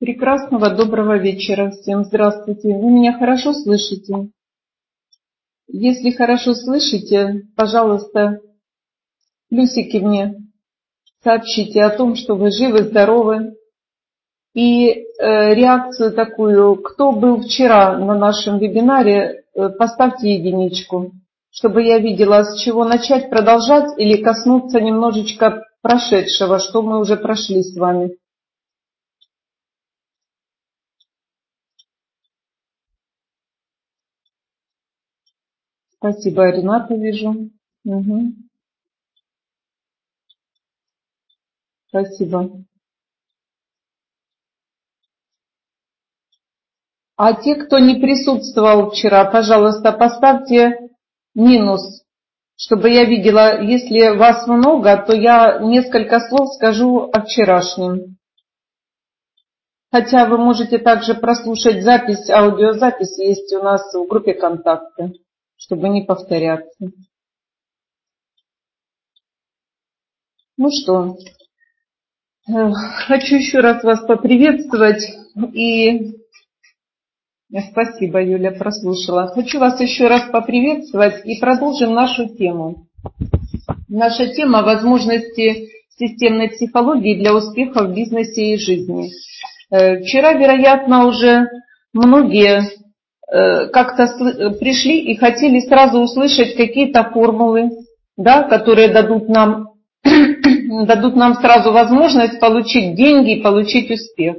Прекрасного доброго вечера всем. Здравствуйте. Вы меня хорошо слышите? Если хорошо слышите, пожалуйста, плюсики мне сообщите о том, что вы живы, здоровы. И э, реакцию такую, кто был вчера на нашем вебинаре, э, поставьте единичку, чтобы я видела, с чего начать, продолжать или коснуться немножечко прошедшего, что мы уже прошли с вами. Спасибо, Рената вижу. Угу. Спасибо. А те, кто не присутствовал вчера, пожалуйста, поставьте минус, чтобы я видела, если вас много, то я несколько слов скажу о вчерашнем. Хотя вы можете также прослушать запись, аудиозапись есть у нас в группе контакты чтобы не повторяться. Ну что, э, хочу еще раз вас поприветствовать и э, Спасибо, Юля, прослушала. Хочу вас еще раз поприветствовать и продолжим нашу тему. Наша тема – возможности системной психологии для успеха в бизнесе и жизни. Э, вчера, вероятно, уже многие как-то пришли и хотели сразу услышать какие-то формулы, да, которые дадут нам, дадут нам сразу возможность получить деньги и получить успех.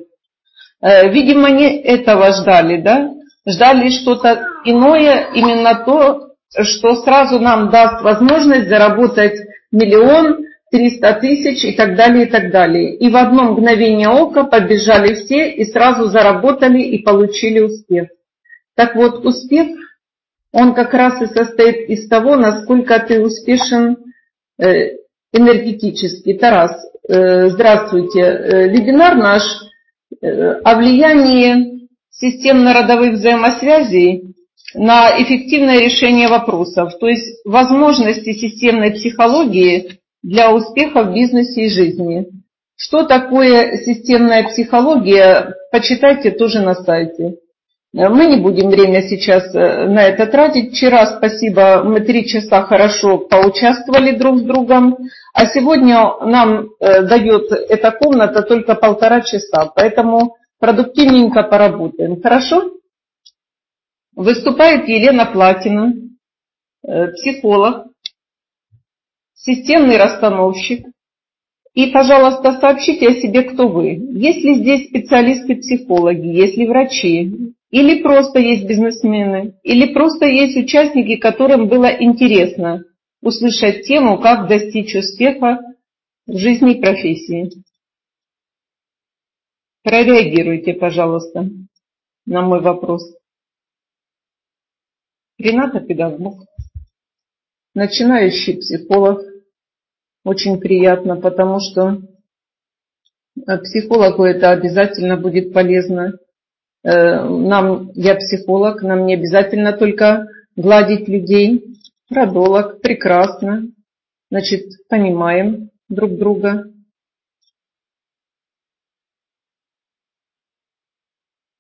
Э, видимо, не этого ждали, да? Ждали что-то иное, именно то, что сразу нам даст возможность заработать миллион, триста тысяч и так далее, и так далее. И в одно мгновение ока побежали все и сразу заработали и получили успех. Так вот, успех, он как раз и состоит из того, насколько ты успешен э, энергетически. Тарас, э, здравствуйте. Э, вебинар наш о влиянии системно-родовых взаимосвязей на эффективное решение вопросов, то есть возможности системной психологии для успеха в бизнесе и жизни. Что такое системная психология, почитайте тоже на сайте. Мы не будем время сейчас э, на это тратить. Вчера, спасибо, мы три часа хорошо поучаствовали друг с другом, а сегодня нам э, дает эта комната только полтора часа, поэтому продуктивненько поработаем. Хорошо? Выступает Елена Платина, э, психолог, системный расстановщик. И, пожалуйста, сообщите о себе, кто вы. Есть ли здесь специалисты-психологи, есть ли врачи, или просто есть бизнесмены, или просто есть участники, которым было интересно услышать тему, как достичь успеха в жизни и профессии. Прореагируйте, пожалуйста, на мой вопрос. Рената педагог, начинающий психолог. Очень приятно, потому что психологу это обязательно будет полезно Э, нам, я психолог, нам не обязательно только гладить людей. Продолог, прекрасно. Значит, понимаем друг друга.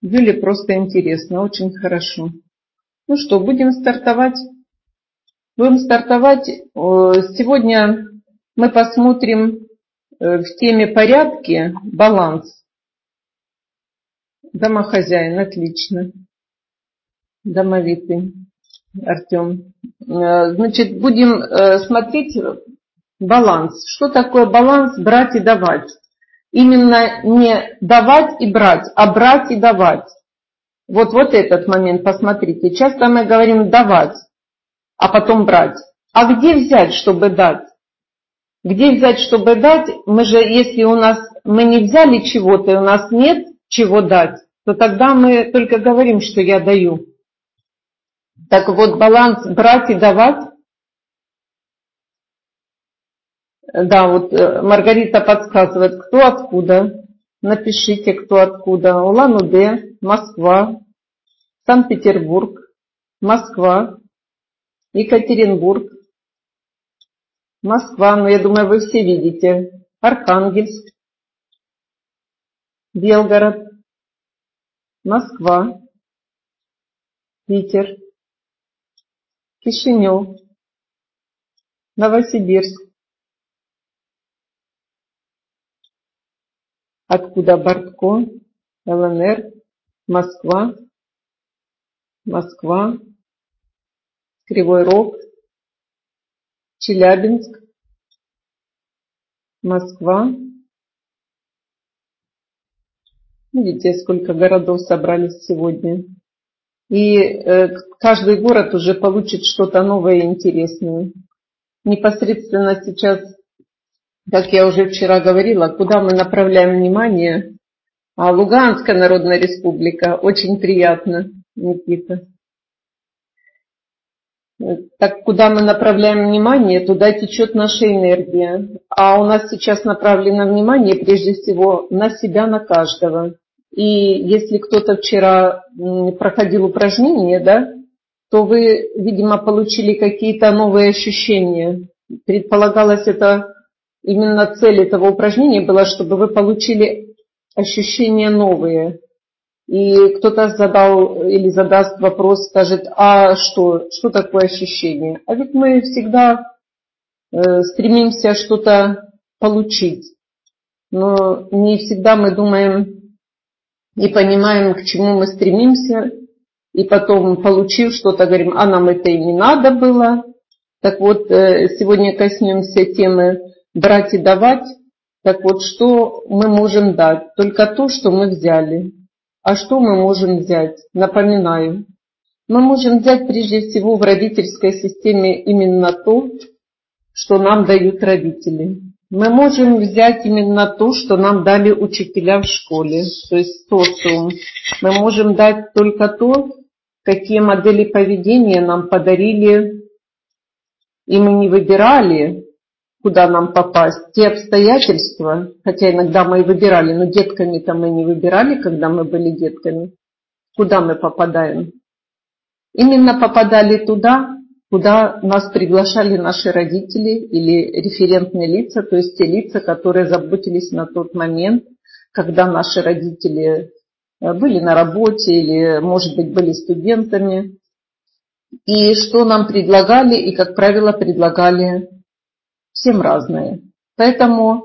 Юле просто интересно, очень хорошо. Ну что, будем стартовать? Будем стартовать. Сегодня мы посмотрим э, в теме порядки баланс. Домохозяин, отлично. Домовитый Артем. Э, значит, будем э, смотреть баланс. Что такое баланс брать и давать? Именно не давать и брать, а брать и давать. Вот, вот этот момент посмотрите. Часто мы говорим давать, а потом брать. А где взять, чтобы дать? Где взять, чтобы дать? Мы же, если у нас мы не взяли чего-то, и у нас нет, чего дать, то тогда мы только говорим, что я даю. Так вот, баланс брать и давать. Да, вот э, Маргарита подсказывает, кто откуда. Напишите, кто откуда. Улан-Удэ, Москва, Санкт-Петербург, Москва, Екатеринбург, Москва, ну я думаю, вы все видите, Архангельск, Белгород, Москва, Питер, Кишинев, Новосибирск. Откуда Бортко, ЛНР, Москва, Москва, Кривой Рог, Челябинск, Москва. Видите, сколько городов собрались сегодня. И э, каждый город уже получит что-то новое и интересное. Непосредственно сейчас, как я уже вчера говорила, куда мы направляем внимание, а Луганская Народная Республика, очень приятно, Никита. Так куда мы направляем внимание, туда течет наша энергия. А у нас сейчас направлено внимание прежде всего на себя, на каждого. И если кто-то вчера проходил упражнение, да, то вы, видимо, получили какие-то новые ощущения. Предполагалось это, именно цель этого упражнения была, чтобы вы получили ощущения новые. И кто-то задал или задаст вопрос, скажет, а что, что такое ощущение? А ведь мы всегда э, стремимся что-то получить, но не всегда мы думаем и понимаем, к чему мы стремимся, и потом, получив что-то, говорим, а нам это и не надо было. Так вот, э, сегодня коснемся темы брать и давать. Так вот, что мы можем дать? Только то, что мы взяли. А что мы можем взять? Напоминаю, мы можем взять прежде всего в родительской системе именно то, что нам дают родители. Мы можем взять именно то, что нам дали учителя в школе, то есть социум. Мы можем дать только то, какие модели поведения нам подарили, и мы не выбирали, куда нам попасть, те обстоятельства, хотя иногда мы и выбирали, но детками-то мы не выбирали, когда мы были детками, куда мы попадаем. Именно попадали туда, куда нас приглашали наши родители или референтные лица, то есть те лица, которые заботились на тот момент, когда наши родители э, были на работе или, может быть, были студентами. И что нам предлагали, и, как правило, предлагали всем разные. Поэтому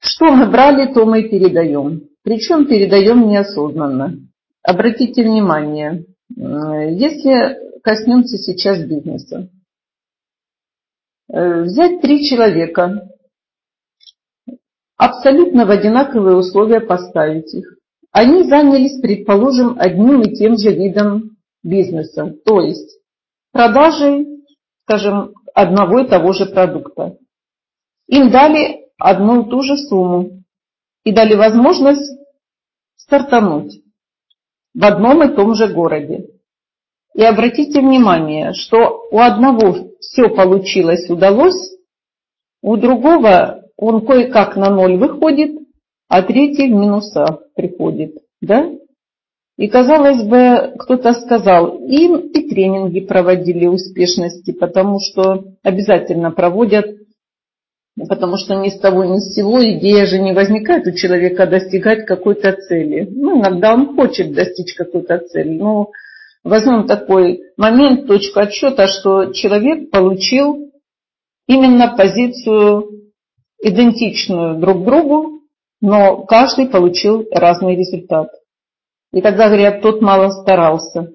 что мы брали, то мы передаем. Причем передаем неосознанно. Обратите внимание, если коснемся сейчас бизнеса. Э, взять три человека, абсолютно в одинаковые условия поставить их. Они занялись, предположим, одним и тем же видом бизнеса, то есть продажей, скажем, одного и того же продукта. Им дали одну и ту же сумму и дали возможность стартануть в одном и том же городе. И обратите внимание, что у одного все получилось, удалось, у другого он кое-как на ноль выходит, а третий в минуса приходит. Да? И, казалось бы, кто-то сказал, им и тренинги проводили успешности, потому что обязательно проводят, потому что ни с того ни с сего идея же не возникает у человека достигать какой-то цели. Ну, иногда он хочет достичь какой-то цели, но возьмем такой момент, точку отсчета, что человек получил именно позицию идентичную друг другу, но каждый получил разный результат. И тогда говорят, тот мало старался,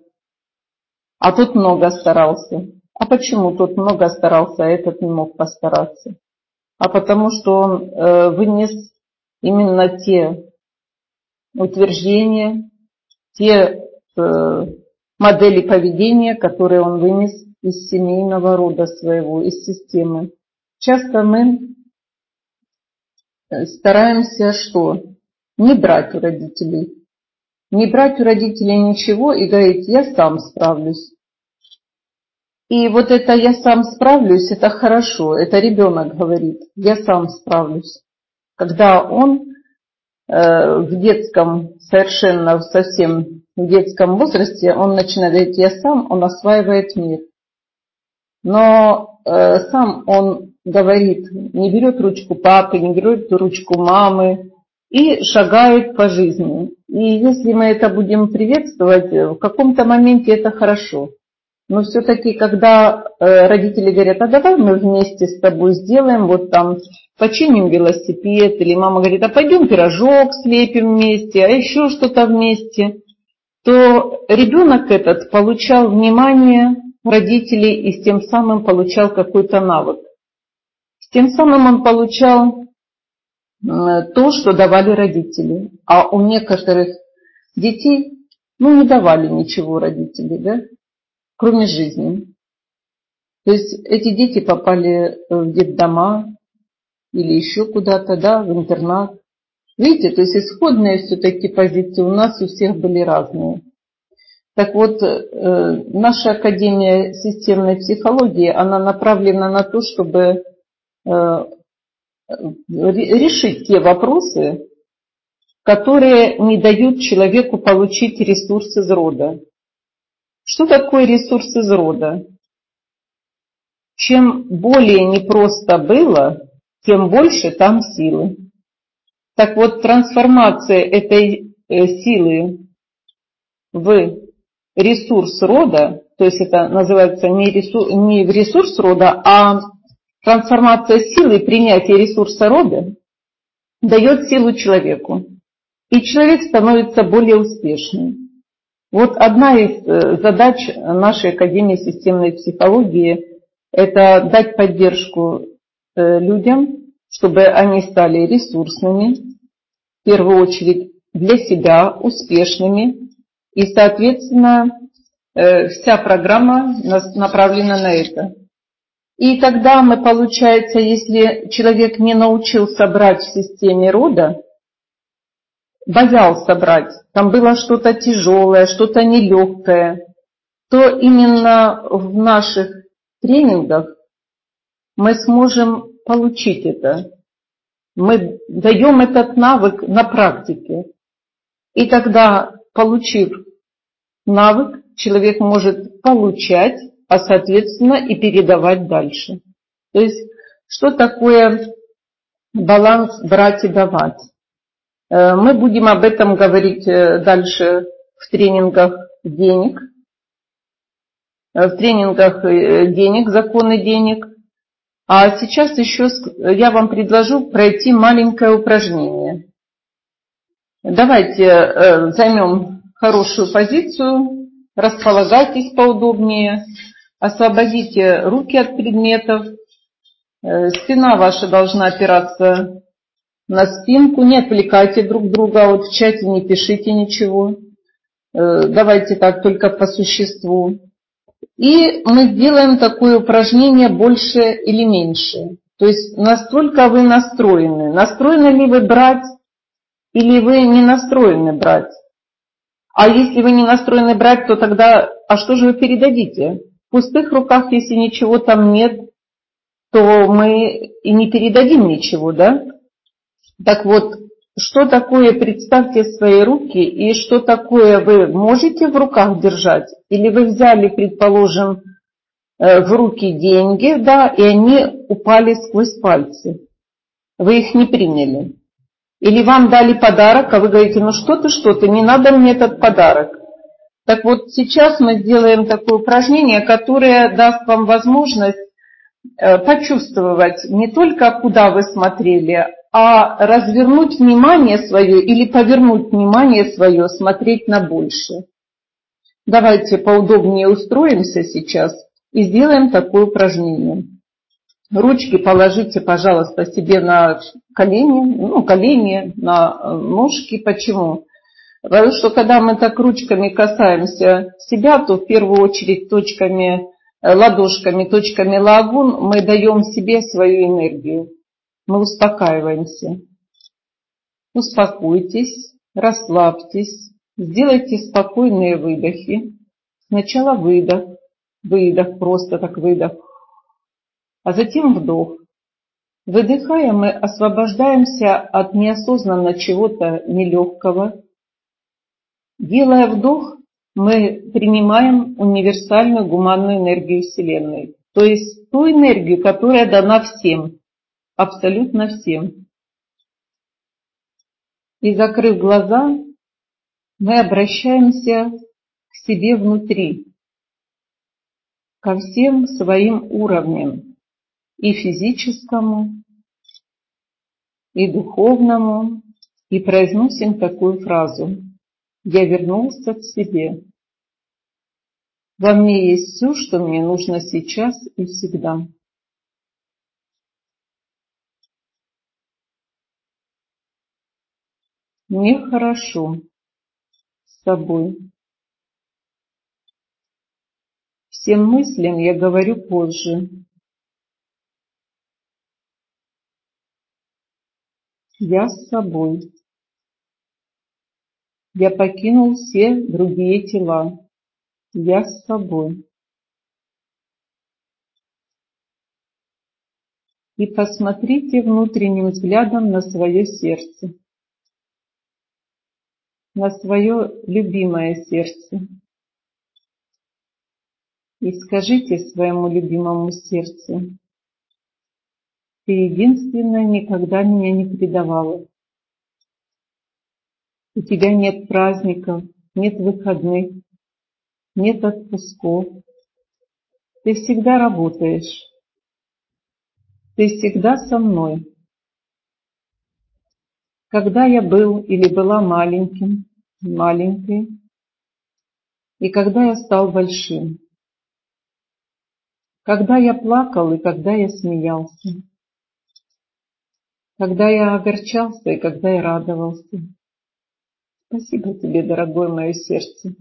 а тот много старался. А почему тот много старался, а этот не мог постараться? А потому что он э, вынес именно те утверждения, те э, модели поведения, которые он вынес из семейного рода своего, из системы. Часто мы э, стараемся что? Не брать у родителей не брать у родителей ничего и говорить, я сам справлюсь. И вот это «я сам справлюсь» – это хорошо, это ребенок говорит, я сам справлюсь. Когда он э, в детском, совершенно совсем в детском возрасте, он начинает «я сам», он осваивает мир. Но э, сам он говорит, не берет ручку папы, не берет ручку мамы и шагает по жизни. И если мы это будем приветствовать, в каком-то моменте это хорошо. Но все-таки, когда э, родители говорят, а давай мы вместе с тобой сделаем, вот там починим велосипед, или мама говорит, а пойдем пирожок слепим вместе, а еще что-то вместе, то ребенок этот получал внимание родителей и тем самым получал какой-то навык. Тем самым он получал то, что давали родители. А у некоторых детей, ну, не давали ничего родители, да? кроме жизни. То есть эти дети попали в детдома или еще куда-то, да, в интернат. Видите, то есть исходные все-таки позиции у нас у всех были разные. Так вот, э, наша Академия системной психологии, она направлена на то, чтобы э, решить те вопросы, которые не дают человеку получить ресурс из рода. Что такое ресурс из рода? Чем более непросто было, тем больше там силы. Так вот, трансформация этой э, силы в ресурс рода, то есть это называется не, ресурс, не в ресурс рода, а трансформация силы и принятие ресурса рода дает силу человеку. И человек становится более успешным. Вот одна из э, задач нашей Академии системной психологии – это дать поддержку э, людям, чтобы они стали ресурсными, в первую очередь для себя, успешными. И, соответственно, э, вся программа направлена на это. И тогда мы, получается, если человек не научился брать в системе рода, боялся брать, там было что-то тяжелое, что-то нелегкое, то именно в наших тренингах мы сможем получить это. Мы даем этот навык на практике. И тогда, получив навык, человек может получать, а соответственно и передавать дальше. То есть, что такое баланс брать и давать? Э, мы будем об этом говорить э, дальше в тренингах денег, э, в тренингах денег, законы денег. А сейчас еще я вам предложу пройти маленькое упражнение. Давайте займем хорошую позицию, располагайтесь поудобнее, освободите руки от предметов, спина ваша должна опираться на спинку, не отвлекайте друг друга, вот в чате не пишите ничего. Э, давайте так только по существу. И мы сделаем такое упражнение больше или меньше. То есть настолько вы настроены. Настроены ли вы брать или вы не настроены брать? А если вы не настроены брать, то тогда, а что же вы передадите? В пустых руках, если ничего там нет, то мы и не передадим ничего, да? Так вот, что такое представьте свои руки и что такое вы можете в руках держать? Или вы взяли, предположим, э, в руки деньги, да, и они упали сквозь пальцы. Вы их не приняли. Или вам дали подарок, а вы говорите, ну что ты, что ты, не надо мне этот подарок. Так вот, сейчас мы сделаем такое упражнение, которое даст вам возможность э, почувствовать не только куда вы смотрели, а развернуть внимание свое или повернуть внимание свое, смотреть на больше. Давайте поудобнее устроимся сейчас и сделаем такое упражнение. Ручки положите, пожалуйста, себе на колени, ну, колени, на ножки. Почему? Потому что когда мы так ручками касаемся себя, то в первую очередь точками, ладошками, точками лагун мы даем себе свою энергию мы успокаиваемся. Успокойтесь, расслабьтесь, сделайте спокойные выдохи. Сначала выдох, выдох, просто так выдох, а затем вдох. Выдыхая, мы освобождаемся от неосознанно чего-то нелегкого. Делая вдох, мы принимаем универсальную гуманную энергию Вселенной, то есть ту энергию, которая дана всем, абсолютно всем. И закрыв глаза, мы обращаемся к себе внутри, ко всем своим уровням, и физическому, и духовному, и произносим такую фразу «Я вернулся к себе». Во мне есть все, что мне нужно сейчас и всегда. Мне хорошо с собой. Всем мыслям я говорю позже. Я с собой. Я покинул все другие тела. Я с собой. И посмотрите внутренним взглядом на свое сердце, на свое любимое сердце. И скажите своему любимому сердцу, ты единственная никогда меня не предавала. У тебя нет праздников, нет выходных, нет отпусков. Ты всегда работаешь. Ты всегда со мной. Когда я был или была маленьким, маленькой, и когда я стал большим, когда я плакал и когда я смеялся, когда я огорчался и когда я радовался. Спасибо тебе, дорогое мое сердце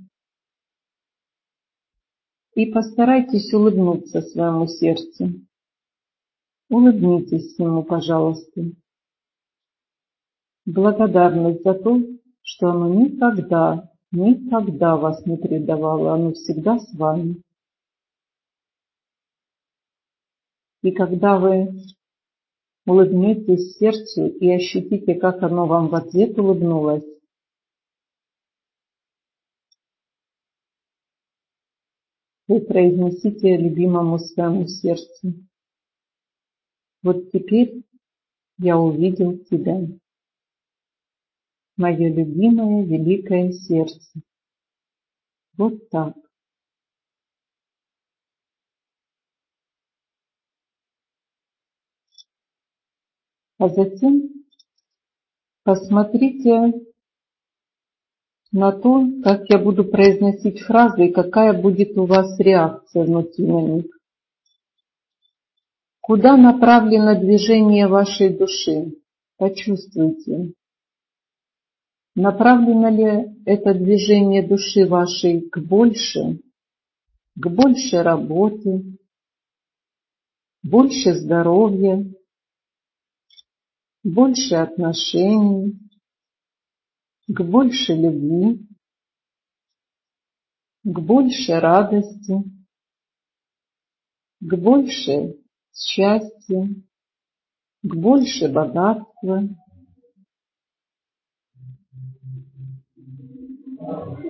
и постарайтесь улыбнуться своему сердцу. Улыбнитесь ему, пожалуйста. Благодарность за то, что оно никогда, никогда вас не предавало, оно всегда с вами. И когда вы улыбнетесь сердцу и ощутите, как оно вам в ответ улыбнулось, вы произнесите любимому своему сердцу. Вот теперь я увидел тебя, мое любимое великое сердце. Вот так. А затем посмотрите на то, как я буду произносить фразы и какая будет у вас реакция внутри на них. Куда направлено движение вашей души? Почувствуйте. Направлено ли это движение души вашей к больше, к больше работы, больше здоровья, больше отношений, к большей любви, к большей радости, к большей счастью, к большей богатству.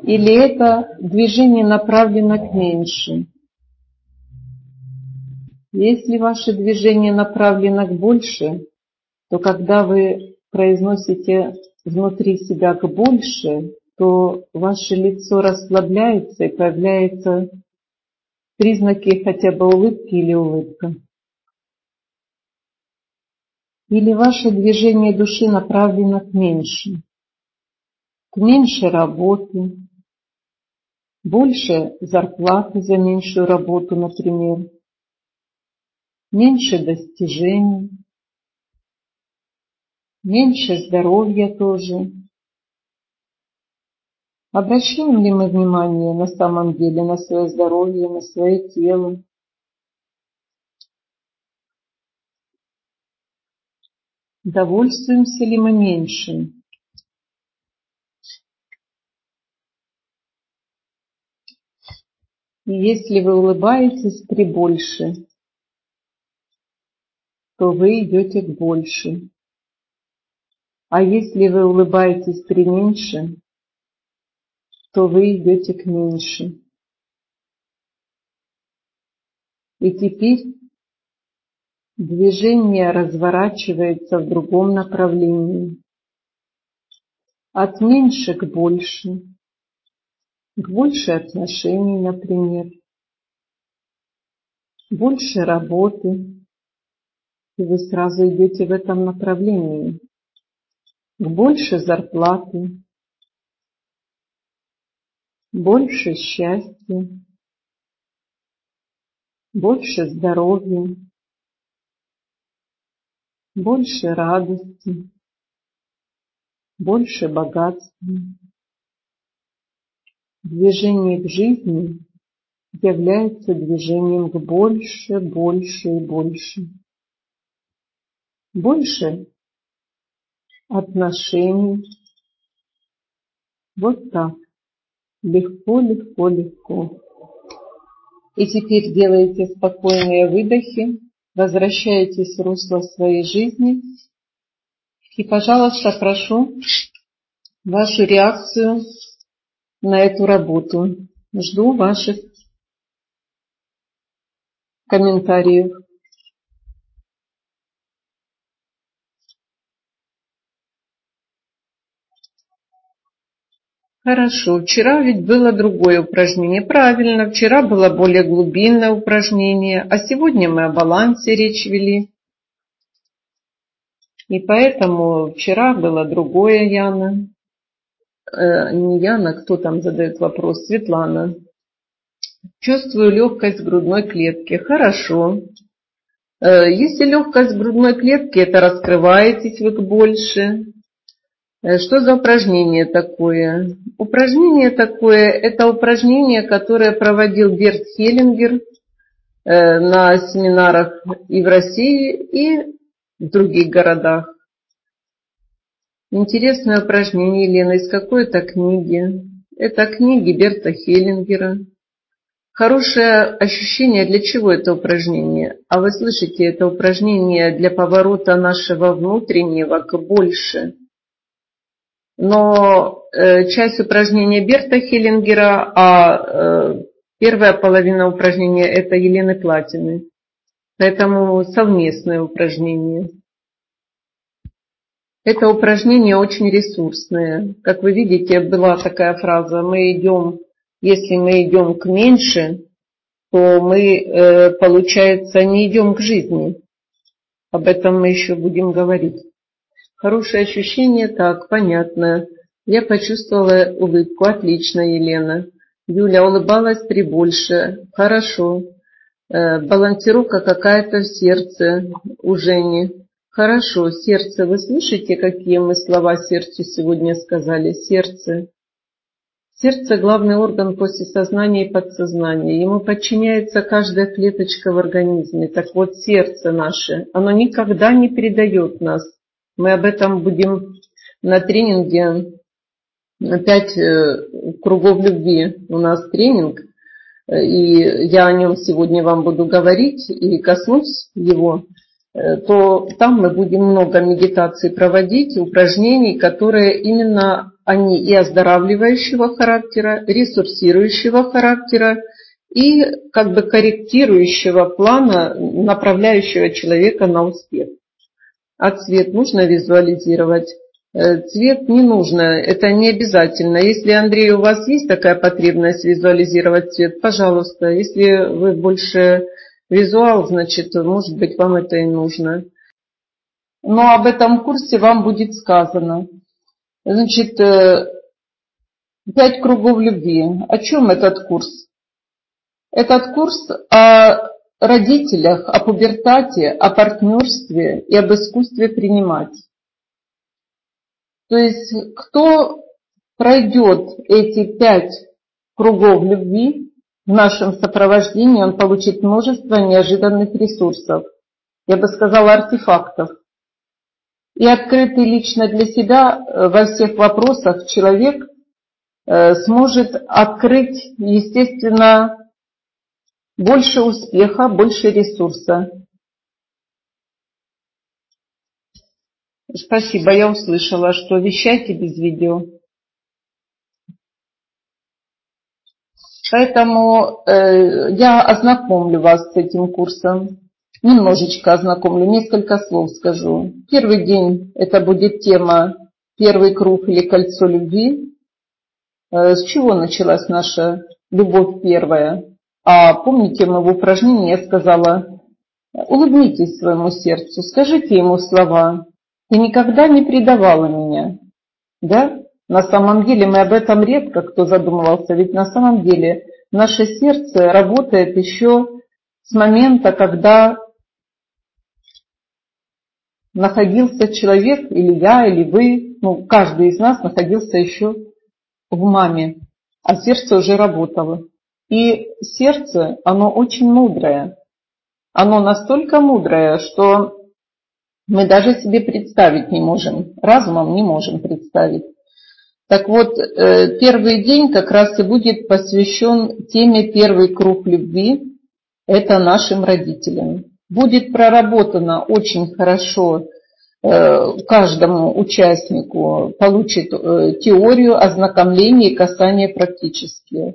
Или это движение направлено к меньше? Если ваше движение направлено к больше, то когда вы произносите внутри себя к больше, то ваше лицо расслабляется и появляются признаки хотя бы улыбки или улыбка. Или ваше движение души направлено к меньше, к меньшей работе, больше зарплаты за меньшую работу, например, меньше достижений, меньше здоровья тоже. Обращаем ли мы внимание на самом деле на свое здоровье, на свое тело? Довольствуемся ли мы меньшим? Если вы улыбаетесь при больше, то вы идете к больше. А если вы улыбаетесь при меньше, то вы идете к меньше. И теперь движение разворачивается в другом направлении. От меньше к больше, больше отношений, например, больше работы, и вы сразу идете в этом направлении, к больше зарплаты, больше счастья, больше здоровья, больше радости, больше богатства. Движение к жизни является движением к больше, больше и больше. Больше отношений. Вот так. Легко, легко, легко. И теперь делаете спокойные выдохи, возвращаетесь в русло своей жизни. И, пожалуйста, прошу вашу реакцию на эту работу. Жду ваших комментариев. Хорошо, вчера ведь было другое упражнение. Правильно, вчера было более глубинное упражнение, а сегодня мы о балансе речь вели. И поэтому вчера было другое Яна. Э, не Яна, кто там задает вопрос? Светлана. Чувствую легкость грудной клетки. Хорошо. Э, если легкость грудной клетки, это раскрываетесь вы больше. Э, что за упражнение такое? Упражнение такое, это упражнение, которое проводил Берт Хеллингер на семинарах и в России, и в других городах. Интересное упражнение, Елена, из какой это книги? Это книги Берта Хеллингера. Хорошее ощущение, для чего это упражнение? А вы слышите, это упражнение для поворота нашего внутреннего к больше – но э, часть упражнения Берта Хеллингера, а э, первая половина упражнения это Елены Платины. Поэтому совместное упражнение. Это упражнение очень ресурсное. Как вы видите, была такая фраза, мы идем, если мы идем к меньше, то мы, э, получается, не идем к жизни. Об этом мы еще будем говорить. Хорошее ощущение, так, понятно. Я почувствовала улыбку. Отлично, Елена. Юля улыбалась прибольше. Хорошо. Э, балансировка какая-то в сердце у Жени. Хорошо, сердце. Вы слышите, какие мы слова сердцу сегодня сказали? Сердце. Сердце – главный орган после сознания и подсознания. Ему подчиняется каждая клеточка в организме. Так вот, сердце наше, оно никогда не предает нас. Мы об этом будем на тренинге «Пять э, кругов любви». У нас тренинг, и я о нем сегодня вам буду говорить и коснусь его, э, то там мы будем много медитаций проводить, упражнений, которые именно они и оздоравливающего характера, ресурсирующего характера, и как бы корректирующего плана, направляющего человека на успех. А цвет нужно визуализировать? Э, цвет не нужно, это не обязательно. Если, Андрей, у вас есть такая потребность визуализировать цвет, пожалуйста. Если вы больше визуал, значит, может быть, вам это и нужно. Но об этом курсе вам будет сказано. Значит, э, пять кругов любви. О чем этот курс? Этот курс о родителях, о пубертате, о партнерстве и об искусстве принимать. То есть кто пройдет эти пять кругов любви в нашем сопровождении, он получит множество неожиданных ресурсов, я бы сказала артефактов. И открытый лично для себя э, во всех вопросах человек э, сможет открыть, естественно, больше успеха, больше ресурса. Спасибо, я услышала, что вещайте без видео. Поэтому э, я ознакомлю вас с этим курсом. Немножечко ознакомлю, несколько слов скажу. Первый день это будет тема «Первый круг или кольцо любви». Э, с чего началась наша любовь первая? А помните, мы в упражнении я сказала, улыбнитесь своему сердцу, скажите ему слова. Ты никогда не предавала меня. Да? На самом деле мы об этом редко кто задумывался, ведь на самом деле наше сердце работает еще с момента, когда находился человек, или я, или вы, ну, каждый из нас находился еще в маме, а сердце уже работало. И сердце, оно очень мудрое. Оно настолько мудрое, что мы даже себе представить не можем, разумом не можем представить. Так вот, э, первый день как раз и будет посвящен теме «Первый круг любви». Это нашим родителям. Будет проработано очень хорошо э, каждому участнику, получит э, теорию ознакомления и касания практические.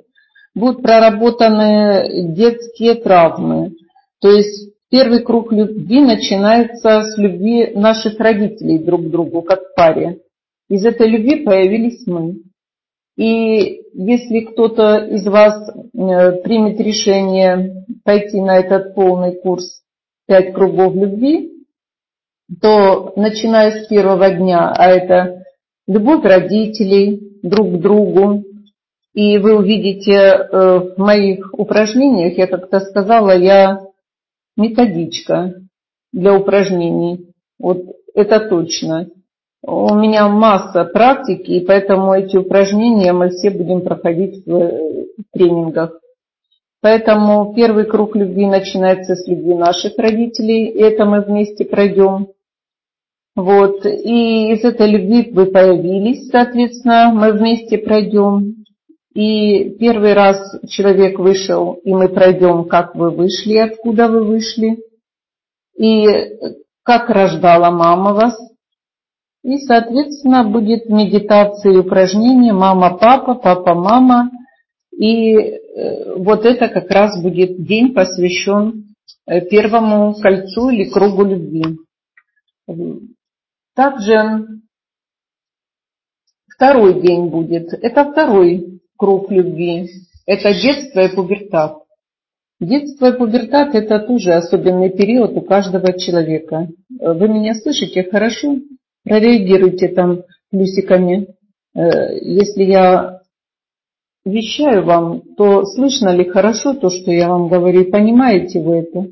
Будут проработаны детские травмы. То есть первый круг любви начинается с любви наших родителей друг к другу, как паре. Из этой любви появились мы. И если кто-то из вас э, примет решение пойти на этот полный курс «Пять кругов любви», то начиная с первого дня, а это любовь родителей друг к другу, и вы увидите э, в моих упражнениях, я как-то сказала, я методичка для упражнений. Вот это точно. У меня масса практики, и поэтому эти упражнения мы все будем проходить в э, тренингах. Поэтому первый круг любви начинается с любви наших родителей, и это мы вместе пройдем. Вот, и из этой любви вы появились, соответственно, мы вместе пройдем. И первый раз человек вышел, и мы пройдем, как вы вышли, откуда вы вышли, и как рождала мама вас, и, соответственно, будет медитация и упражнение «Мама-папа», «Папа-мама». И э, вот это как раз будет день, посвящен э, первому кольцу или кругу любви. Также второй день будет. Это второй круг любви. Это детство и пубертат. Детство и пубертат – это тоже особенный период у каждого человека. Вы меня слышите хорошо? Прореагируйте там плюсиками. Э, если я вещаю вам, то слышно ли хорошо то, что я вам говорю, понимаете вы это,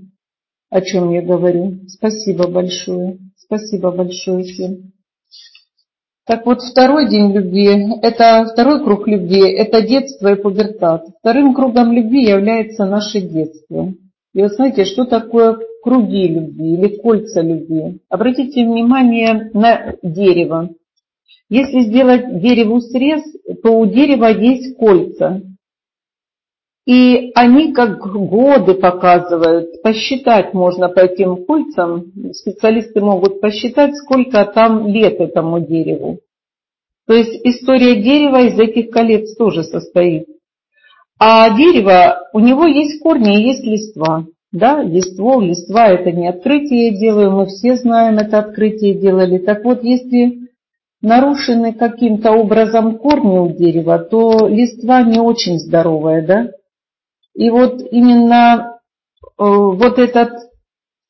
о чем я говорю? Спасибо большое. Спасибо большое всем. Так вот, второй день любви, это второй круг любви, это детство и пубертат. Вторым кругом любви является наше детство. И вот знаете, что такое круги любви или кольца любви? Обратите внимание на дерево. Если сделать дереву срез, то у дерева есть кольца. И они как годы показывают, посчитать можно по этим кольцам, специалисты могут посчитать, сколько там лет этому дереву. То есть история дерева из этих колец тоже состоит. А дерево, у него есть корни и есть листва. Да, листво, листва это не открытие я делаю, мы все знаем, это открытие делали. Так вот, если нарушены каким-то образом корни у дерева, то листва не очень здоровая, да? И вот именно э, вот этот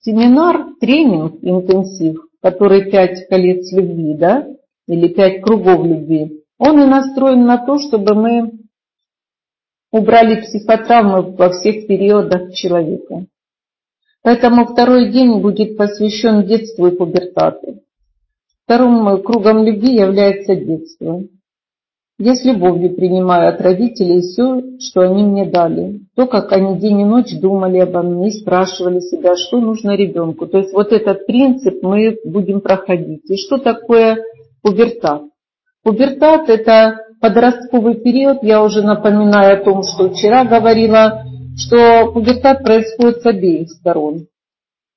семинар, тренинг, интенсив, который пять колец любви, да, или пять кругов любви, он и настроен на то, чтобы мы убрали психотравмы во всех периодах человека. Поэтому второй день будет посвящен детству и пубертату. Вторым кругом любви является детство. Я с любовью принимаю от родителей все, что они мне дали. То, как они день и ночь думали обо мне и спрашивали себя, что нужно ребенку. То есть вот этот принцип мы будем проходить. И что такое пубертат? Пубертат – это подростковый период, я уже напоминаю о том, что вчера говорила, что пубертат происходит с обеих сторон.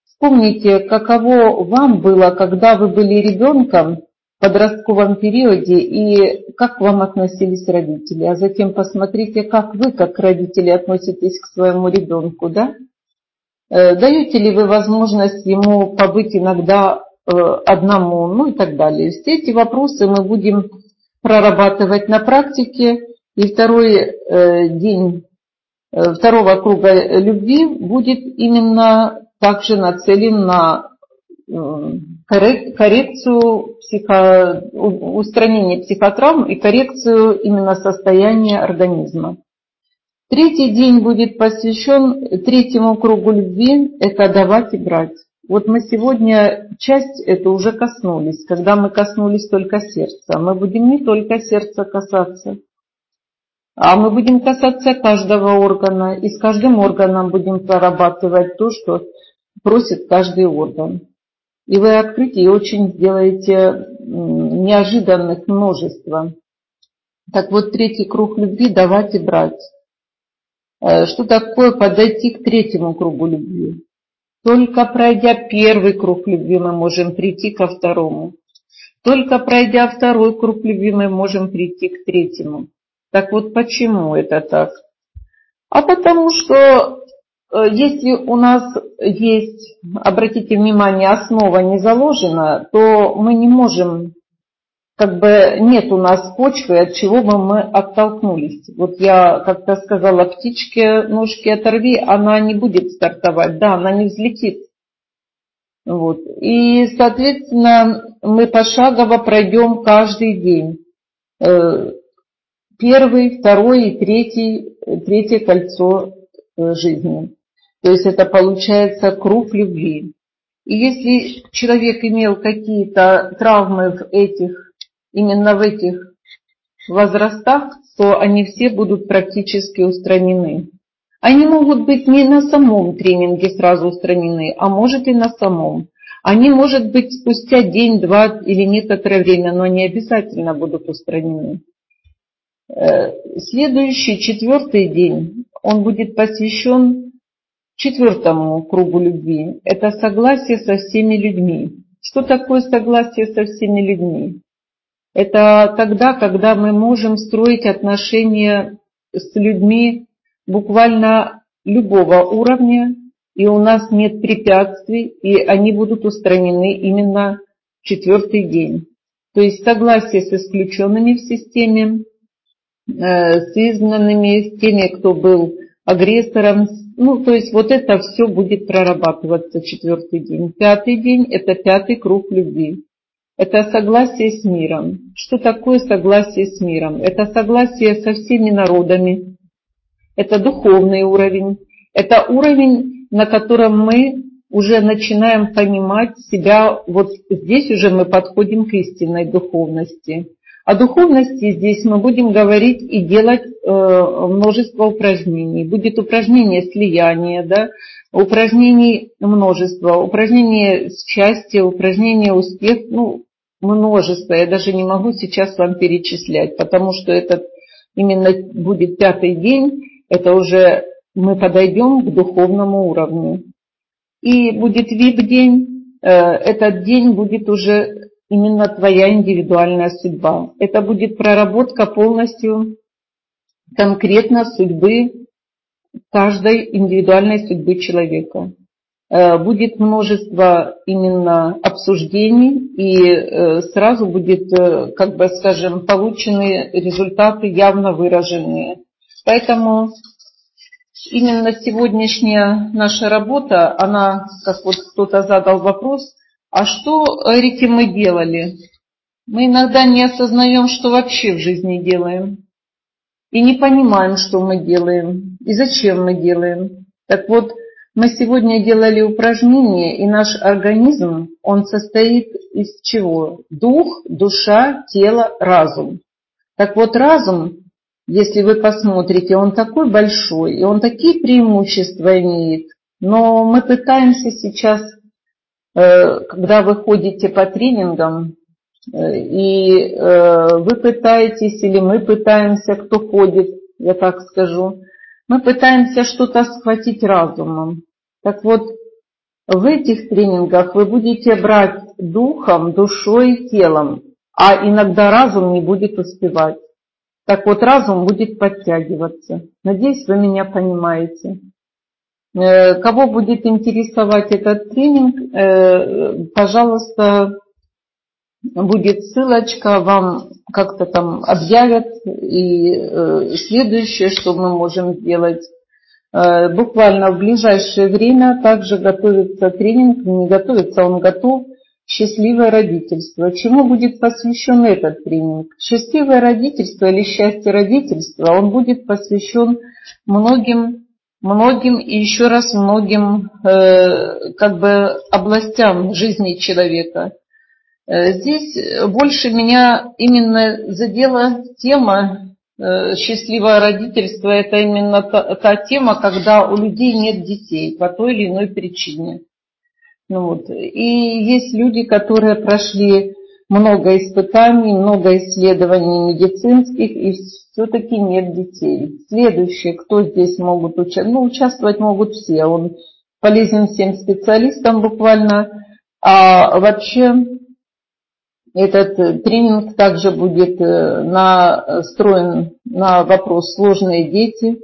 Вспомните, каково вам было, когда вы были ребенком в подростковом периоде и как к вам относились родители. А затем посмотрите, как вы, как родители, относитесь к своему ребенку, да? Э, даете ли вы возможность ему побыть иногда э, одному, ну и так далее. Все эти вопросы мы будем прорабатывать на практике. И второй э, день второго круга любви будет именно также нацелен на коррекцию психо, устранение психотравм и коррекцию именно состояния организма. Третий день будет посвящен третьему кругу любви – это давать и брать. Вот мы сегодня часть это уже коснулись, когда мы коснулись только сердца. Мы будем не только сердца касаться, а мы будем касаться каждого органа, и с каждым органом будем прорабатывать то, что просит каждый орган. И вы открытие очень сделаете неожиданных множество. Так вот, третий круг любви – давать и брать. Э, что такое подойти к третьему кругу любви? Только пройдя первый круг любви, мы можем прийти ко второму. Только пройдя второй круг любви, мы можем прийти к третьему. Так вот, почему это так? А потому что Э, если у нас есть, обратите внимание, основа не заложена, то мы не можем, как бы нет у нас почвы, от чего бы мы оттолкнулись. Вот я как-то сказала, птичке ножки оторви, она не будет стартовать, да, она не взлетит. Вот. И, соответственно, мы пошагово пройдем каждый день. Первый, второй и третий, третье кольцо э, жизни. То есть это получается круг любви. И если человек имел какие-то травмы в этих, именно в этих возрастах, то они все будут практически устранены. Они могут быть не на самом тренинге сразу устранены, а может и на самом. Они, может быть, спустя день, два или некоторое время, но они обязательно будут устранены. Э, следующий, четвертый день, он будет посвящен четвертому кругу любви – это согласие со всеми людьми. Что такое согласие со всеми людьми? Это тогда, когда мы можем строить отношения с людьми буквально любого уровня, и у нас нет препятствий, и они будут устранены именно в четвертый день. То есть согласие с исключенными в системе, с изгнанными, с теми, кто был агрессором, ну, то есть вот это все будет прорабатываться четвертый день. Пятый день – это пятый круг любви. Это согласие с миром. Что такое согласие с миром? Это согласие со всеми народами. Это духовный уровень. Это уровень, на котором мы уже начинаем понимать себя, вот здесь уже мы подходим к истинной духовности. О духовности здесь мы будем говорить и делать э, множество упражнений. Будет упражнение слияния, да, упражнений множество, упражнение счастья, упражнение успех, ну, множество. Я даже не могу сейчас вам перечислять, потому что этот именно будет пятый день, это уже мы подойдем к духовному уровню. И будет вип-день, э, этот день будет уже именно твоя индивидуальная судьба. Это будет проработка полностью конкретно судьбы каждой индивидуальной судьбы человека. Э, будет множество именно обсуждений и э, сразу будет, э, как бы скажем, получены результаты явно выраженные. Поэтому именно сегодняшняя наша работа, она, как вот кто-то задал вопрос, а что, Рики, мы делали? Мы иногда не осознаем, что вообще в жизни делаем. И не понимаем, что мы делаем и зачем мы делаем. Так вот, мы сегодня делали упражнение, и наш организм, он состоит из чего? Дух, душа, тело, разум. Так вот, разум, если вы посмотрите, он такой большой, и он такие преимущества имеет. Но мы пытаемся сейчас когда вы ходите по тренингам, э, и э, вы пытаетесь, или мы пытаемся, кто ходит, я так скажу, мы пытаемся что-то схватить разумом. Так вот, в этих тренингах вы будете брать духом, душой и телом, а иногда разум не будет успевать. Так вот, разум будет подтягиваться. Надеюсь, вы меня понимаете. Э, кого будет интересовать этот тренинг, э, пожалуйста, будет ссылочка, вам как-то там объявят. И э, следующее, что мы можем сделать, буквально в ближайшее время также готовится тренинг, не готовится, он готов, счастливое родительство. Чему будет посвящен этот тренинг? Счастливое родительство или счастье родительства, он будет посвящен многим многим и еще раз многим э, как бы областям жизни человека. Э, здесь больше меня именно задела тема э, счастливое родительство. Это именно та, та тема, когда у людей нет детей по той или иной причине. Ну вот. И есть люди, которые прошли много испытаний, много исследований медицинских, и все-таки нет детей. Следующее, кто здесь могут участвовать? Ну, участвовать могут все. Он полезен всем специалистам буквально. А вообще этот тренинг также будет э, настроен на вопрос сложные дети.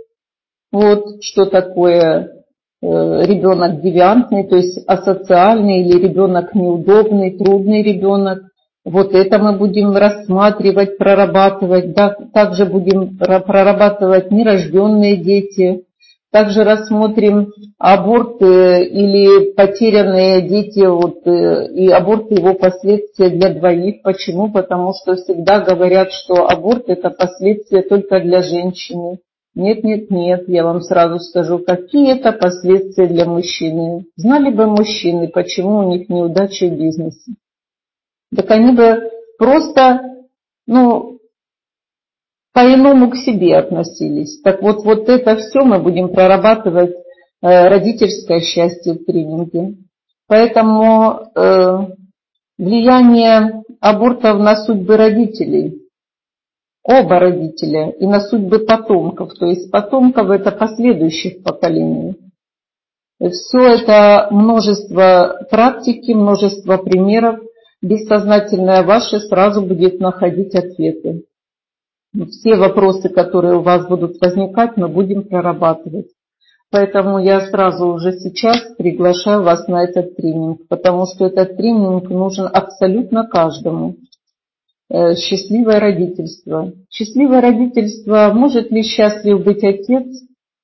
Вот что такое Э, ребенок девиантный, то есть асоциальный или ребенок неудобный, трудный ребенок. Вот это мы будем рассматривать, прорабатывать. Да, также будем прорабатывать нерожденные дети. Также рассмотрим аборты или потерянные дети вот, э, и аборт его последствия для двоих. Почему? Потому что всегда говорят, что аборт это последствия только для женщины. Нет, нет, нет, я вам сразу скажу, какие это последствия для мужчины. Знали бы мужчины, почему у них неудачи в бизнесе. Так они бы просто, ну, по-иному к себе относились. Так вот, вот это все мы будем прорабатывать э, родительское счастье в тренинге. Поэтому э, влияние абортов на судьбы родителей – оба родителя и на судьбы потомков, то есть потомков это последующих поколений. Все это множество практики, множество примеров, бессознательное ваше сразу будет находить ответы. Все вопросы, которые у вас будут возникать, мы будем прорабатывать. Поэтому я сразу уже сейчас приглашаю вас на этот тренинг, потому что этот тренинг нужен абсолютно каждому. Э, счастливое родительство. Счастливое родительство, может ли счастлив быть отец,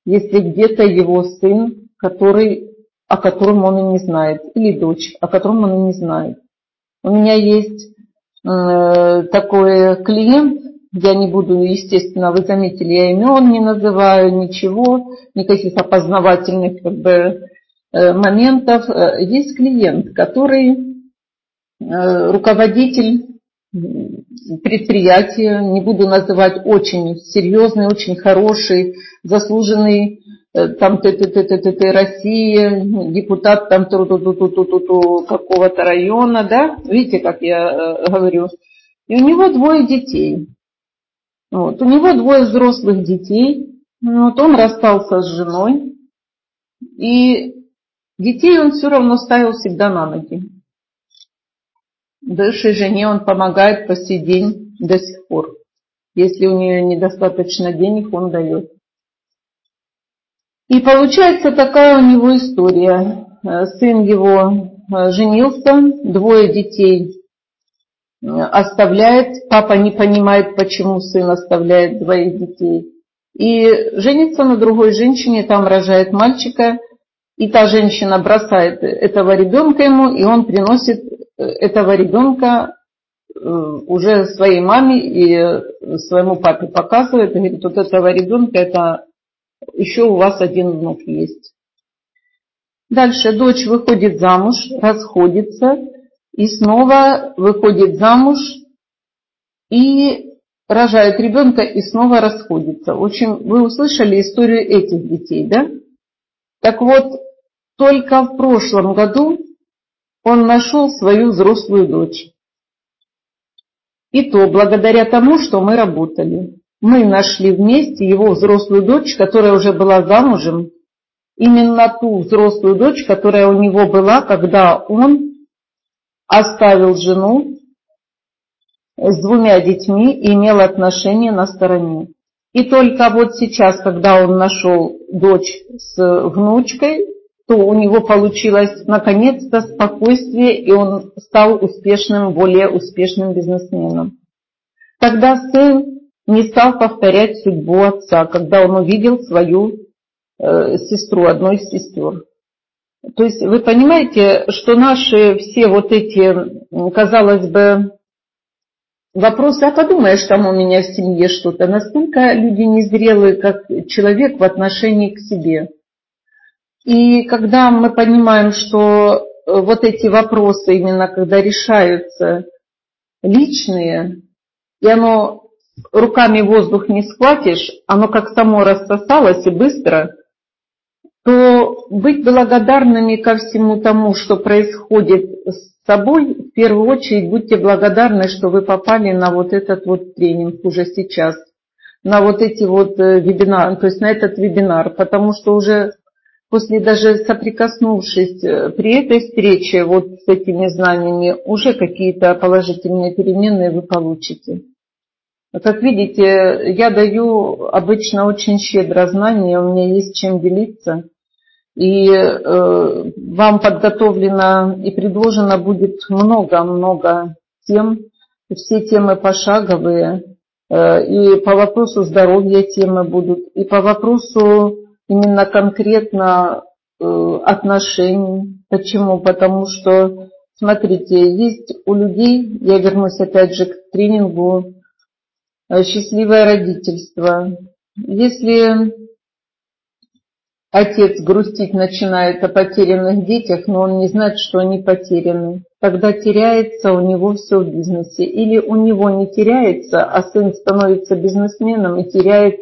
если где-то его сын, который, о котором он и не знает, или дочь, о котором он и не знает. У меня есть э, такой клиент, я не буду, естественно, вы заметили, я имен не называю, ничего, никаких опознавательных как бы, э, моментов. Э, есть клиент, который э, руководитель предприятие, не буду называть, очень серьезный, очень хороший, заслуженный там т т т т т т России, депутат там ту ту ту ту ту ту ту какого-то района, да, видите, как я э, говорю. И у него двое детей. Вот. У него двое взрослых детей. Вот он расстался с женой. И детей он все равно ставил всегда на ноги. Бывшей жене он помогает по сей день до сих пор. Если у нее недостаточно денег, он дает. И получается такая у него история. Э, сын его э, женился, двое детей э, оставляет. Папа не понимает, почему сын оставляет двоих детей. И женится на другой женщине, там рожает мальчика. И та женщина бросает этого ребенка ему, и он приносит этого ребенка уже своей маме и своему папе показывает, и говорит, вот этого ребенка это еще у вас один внук есть. Дальше дочь выходит замуж, расходится, и снова выходит замуж и рожает ребенка и снова расходится. В общем, вы услышали историю этих детей, да? Так вот, только в прошлом году он нашел свою взрослую дочь. И то благодаря тому, что мы работали. Мы нашли вместе его взрослую дочь, которая уже была замужем, именно ту взрослую дочь, которая у него была, когда он оставил жену с двумя детьми и имел отношения на стороне. И только вот сейчас, когда он нашел дочь с внучкой, что у него получилось наконец-то спокойствие, и он стал успешным, более успешным бизнесменом. Тогда сын не стал повторять судьбу отца, когда он увидел свою э, сестру, одной из сестер. То есть вы понимаете, что наши все вот эти, казалось бы, вопросы, а подумаешь, там у меня в семье что-то, настолько люди незрелые, как человек в отношении к себе. И когда мы понимаем, что э, вот эти вопросы, именно когда решаются личные, и оно руками воздух не схватишь, оно как само рассосалось и быстро, то быть благодарными ко всему тому, что происходит с собой, в первую очередь будьте благодарны, что вы попали на вот этот вот тренинг уже сейчас, на вот эти вот э, вебинары, то есть на этот вебинар, потому что уже после даже соприкоснувшись э, при этой встрече вот с этими знаниями, уже какие-то положительные переменные вы получите. Как видите, я даю обычно очень щедро знания, у меня есть чем делиться. И э, вам подготовлено и предложено будет много-много тем, все темы пошаговые, э, и по вопросу здоровья темы будут, и по вопросу именно конкретно э, отношений. Почему? Потому что, смотрите, есть у людей, я вернусь опять же к тренингу, счастливое родительство. Если отец грустить начинает о потерянных детях, но он не знает, что они потеряны, тогда теряется у него все в бизнесе. Или у него не теряется, а сын становится бизнесменом и теряет,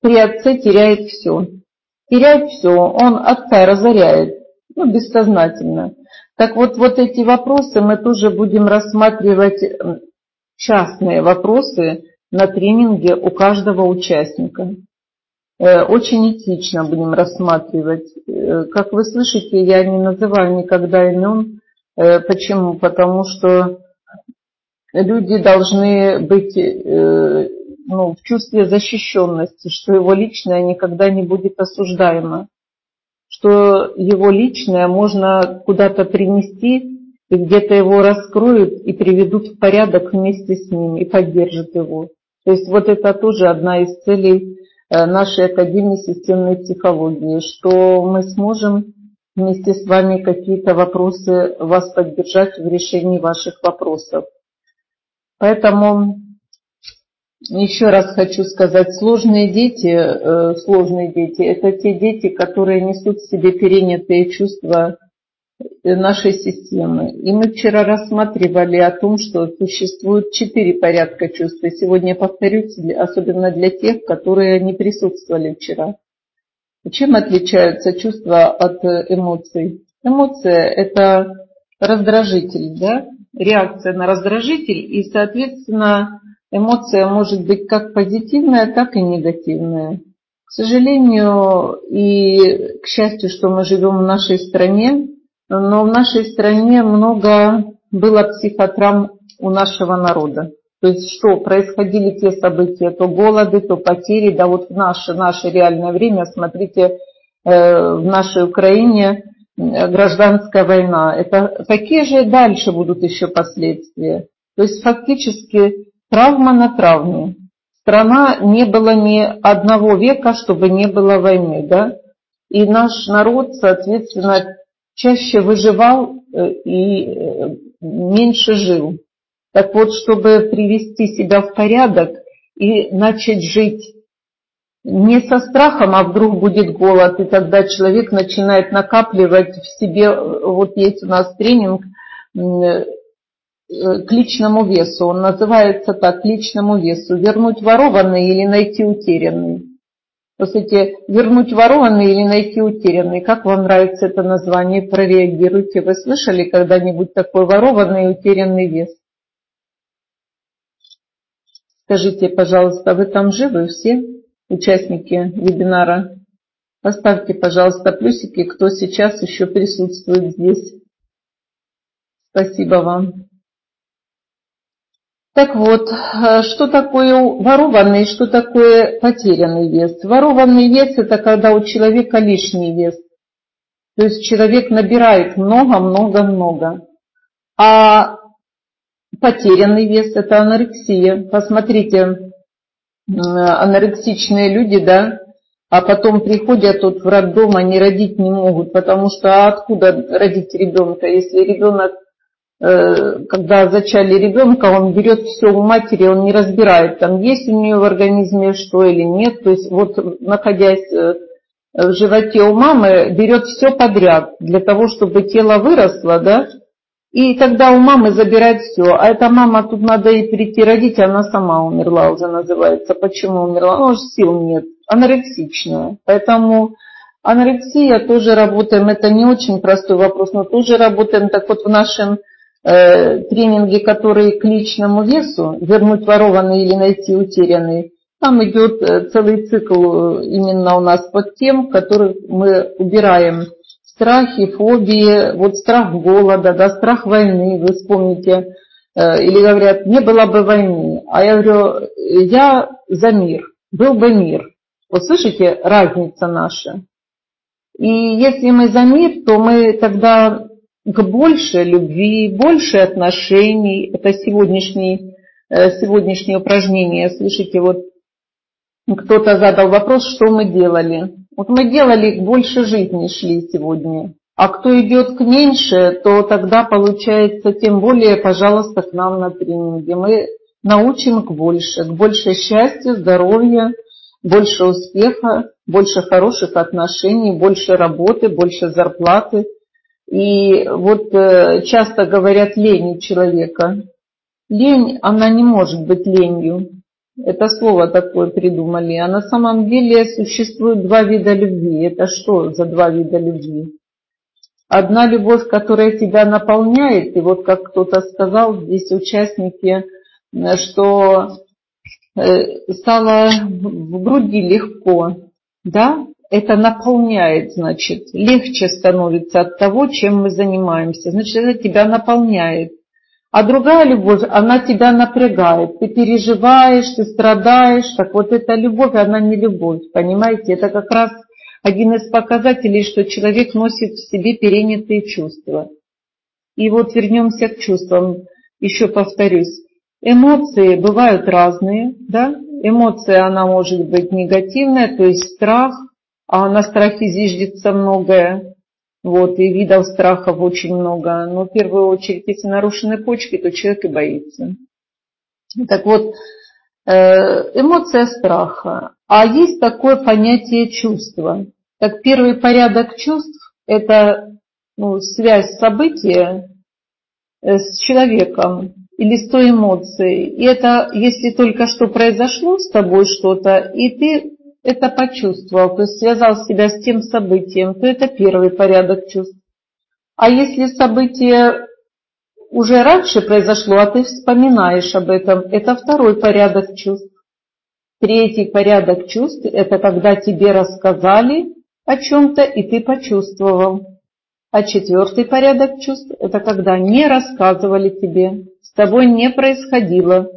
при отце теряет все теряет все, он отца разоряет, ну, бессознательно. Так вот, вот эти вопросы мы тоже будем рассматривать, частные вопросы на тренинге у каждого участника. Э, очень этично будем рассматривать. Э, как вы слышите, я не называю никогда имен. Э, почему? Потому что люди должны быть ну, в чувстве защищенности, что его личное никогда не будет осуждаемо, что его личное можно куда-то принести, и где-то его раскроют и приведут в порядок вместе с ним и поддержат его. То есть вот это тоже одна из целей э, нашей Академии системной психологии, что мы сможем вместе с вами какие-то вопросы вас поддержать в решении ваших вопросов. Поэтому еще раз хочу сказать, сложные дети, э, сложные дети, это те дети, которые несут в себе перенятые чувства нашей системы. И мы вчера рассматривали о том, что существует четыре порядка чувств. И сегодня повторюсь, особенно для тех, которые не присутствовали вчера. Чем отличаются чувства от э, эмоций? Эмоция – это раздражитель, да? реакция на раздражитель, и, соответственно, эмоция может быть как позитивная, так и негативная. К сожалению и к счастью, что мы живем в нашей стране, но в нашей стране много было психотравм у нашего народа. То есть что, происходили те события, то голоды, то потери, да вот в наше, наше реальное время, смотрите, э, в нашей Украине э, гражданская война. Это какие же дальше будут еще последствия? То есть фактически Травма на травме. Страна не было ни одного века, чтобы не было войны, да? И наш народ, соответственно, чаще выживал э, и э, меньше жил. Так вот, чтобы привести себя в порядок и начать жить не со страхом, а вдруг будет голод, и тогда человек начинает накапливать в себе, вот есть у нас тренинг, Э, к личному весу. Он называется так, к личному весу. Вернуть ворованный или найти утерянный. По вернуть ворованный или найти утерянный. Как вам нравится это название? Прореагируйте. Вы слышали когда-нибудь такой ворованный и утерянный вес? Скажите, пожалуйста, вы там живы все, участники вебинара? Поставьте, пожалуйста, плюсики, кто сейчас еще присутствует здесь. Спасибо вам. Так вот, э, что такое ворованный, что такое потерянный вес? Ворованный вес – это когда у человека лишний вес. То есть человек набирает много-много-много. А потерянный вес – это анорексия. Посмотрите, анорексичные люди, да, а потом приходят тут в роддом, они родить не могут, потому что откуда родить ребенка, если ребенок, когда зачали ребенка, он берет все у матери, он не разбирает, там есть у нее в организме что или нет, то есть вот находясь э, в животе у мамы, берет все подряд для того, чтобы тело выросло, да, и тогда у мамы забирает все. А эта мама, тут надо ей прийти родить, она сама умерла уже называется. Почему умерла? Ну, сил нет. Анорексичная. Поэтому анорексия тоже работаем. Это не очень простой вопрос, но тоже работаем. Так вот в нашем э, тренинге, который к личному весу, вернуть ворованный или найти утерянный, там идет э, целый цикл э, именно у нас под тем, который мы убираем страхи, фобии, вот страх голода, да, страх войны, вы вспомните, или говорят, не было бы войны, а я говорю, я за мир, был бы мир. Вот слышите, разница наша. И если мы за мир, то мы тогда к больше любви, больше отношений, это сегодняшнее, э, сегодняшнее упражнение, слышите, вот кто-то задал вопрос, что мы делали. Вот мы делали больше жизни шли сегодня. А кто идет к меньше, то тогда получается, тем более, пожалуйста, к нам на тренинге. Мы научим к больше, к больше счастья, здоровья, больше успеха, больше хороших отношений, больше работы, больше зарплаты. И вот э, часто говорят лень человека. Лень, она не может быть ленью. Это слово такое придумали. А на самом деле существует два вида любви. Это что за два вида любви? Одна любовь, которая тебя наполняет, и вот как кто-то сказал, здесь участники, что э, стало в груди легко, да, это наполняет, значит, легче становится от того, чем мы занимаемся, значит, это тебя наполняет. А другая любовь, она тебя напрягает, ты переживаешь, ты страдаешь, так вот эта любовь, она не любовь, понимаете, это как раз один из показателей, что человек носит в себе перенятые чувства. И вот вернемся к чувствам, еще повторюсь, эмоции бывают разные, да, эмоция, она может быть негативная, то есть страх, а на страхе зиждется многое, вот, и видов страхов очень много. Но в первую очередь, если нарушены почки, то человек и боится. Так вот, э, эмоция страха. А есть такое понятие чувства. Так первый порядок чувств – это ну, связь события э, с человеком или с той эмоцией. И это, если только что произошло с тобой что-то, и ты это почувствовал, то есть связал себя с тем событием, то это первый порядок чувств. А если событие уже раньше произошло, а ты вспоминаешь об этом, это второй порядок чувств. Третий порядок чувств – это когда тебе рассказали о чем-то, и ты почувствовал. А четвертый порядок чувств – это когда не рассказывали тебе, с тобой не происходило,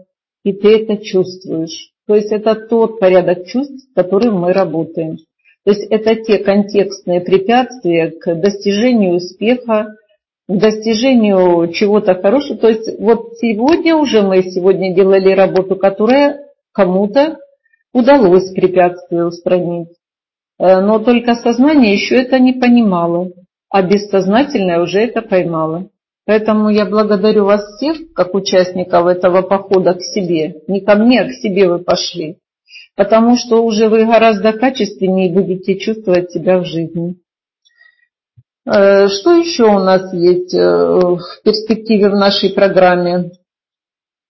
и ты это чувствуешь. То есть это тот порядок чувств, с которым мы работаем. То есть это те контекстные препятствия к достижению успеха, к достижению чего-то хорошего. То есть вот сегодня уже мы сегодня делали работу, которая кому-то удалось препятствие устранить. Э, но только сознание еще это не понимало, а бессознательное уже это поймало. Поэтому я благодарю вас всех, как участников этого похода к себе. Не ко мне, а к себе вы пошли. Потому что уже вы гораздо качественнее будете чувствовать себя в жизни. Э, что еще у нас есть э, в перспективе в нашей программе?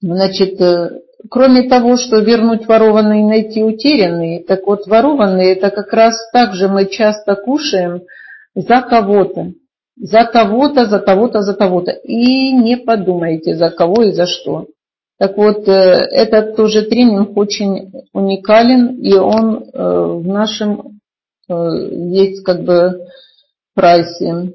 Значит, э, кроме того, что вернуть ворованные и найти утерянные, так вот ворованные это как раз так же мы часто кушаем за кого-то за того-то, за того-то, за того-то. И не подумайте, за кого и за что. Так вот, э, этот тоже тренинг очень уникален, и он э, в нашем э, есть как бы прайсе.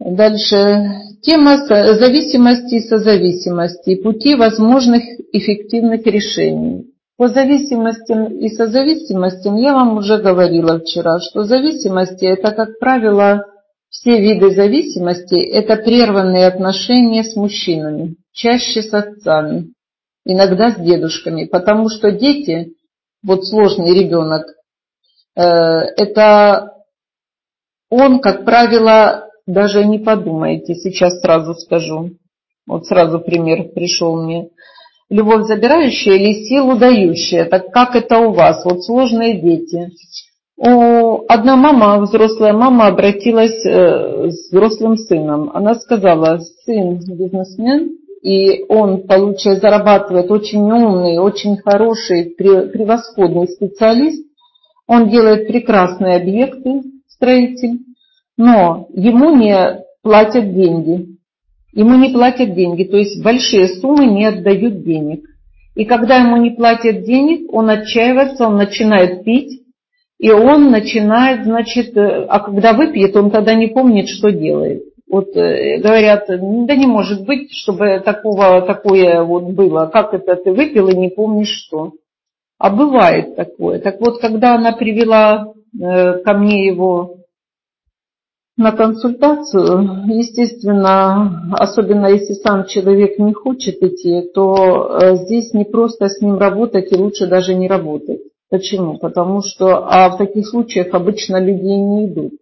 Дальше. Тема зависимости и созависимости, пути возможных эффективных решений. По зависимостям и созависимостям я вам уже говорила вчера, что зависимости это, как правило, все виды зависимости – это прерванные отношения с мужчинами, чаще с отцами, иногда с дедушками, потому что дети, вот сложный ребенок, э, это он, как правило, даже не подумайте, сейчас сразу скажу, вот сразу пример пришел мне. Любовь забирающая или силу дающая, так как это у вас, вот сложные дети. Одна мама, взрослая мама, обратилась э, с взрослым сыном. Она сказала, сын бизнесмен, и он, получая, зарабатывает очень умный, очень хороший, превосходный специалист. Он делает прекрасные объекты, строитель, но ему не платят деньги. Ему не платят деньги, то есть большие суммы не отдают денег. И когда ему не платят денег, он отчаивается, он начинает пить, и он начинает, значит, э, а когда выпьет, он тогда не помнит, что делает. Вот э, говорят, да не может быть, чтобы такого, такое вот было. Как это ты выпил и не помнишь что? А бывает такое. Так вот, когда она привела э, ко мне его на консультацию, естественно, особенно если сам человек не хочет идти, то здесь не просто с ним работать и лучше даже не работать. Почему? Потому что а в таких случаях обычно людей не идут.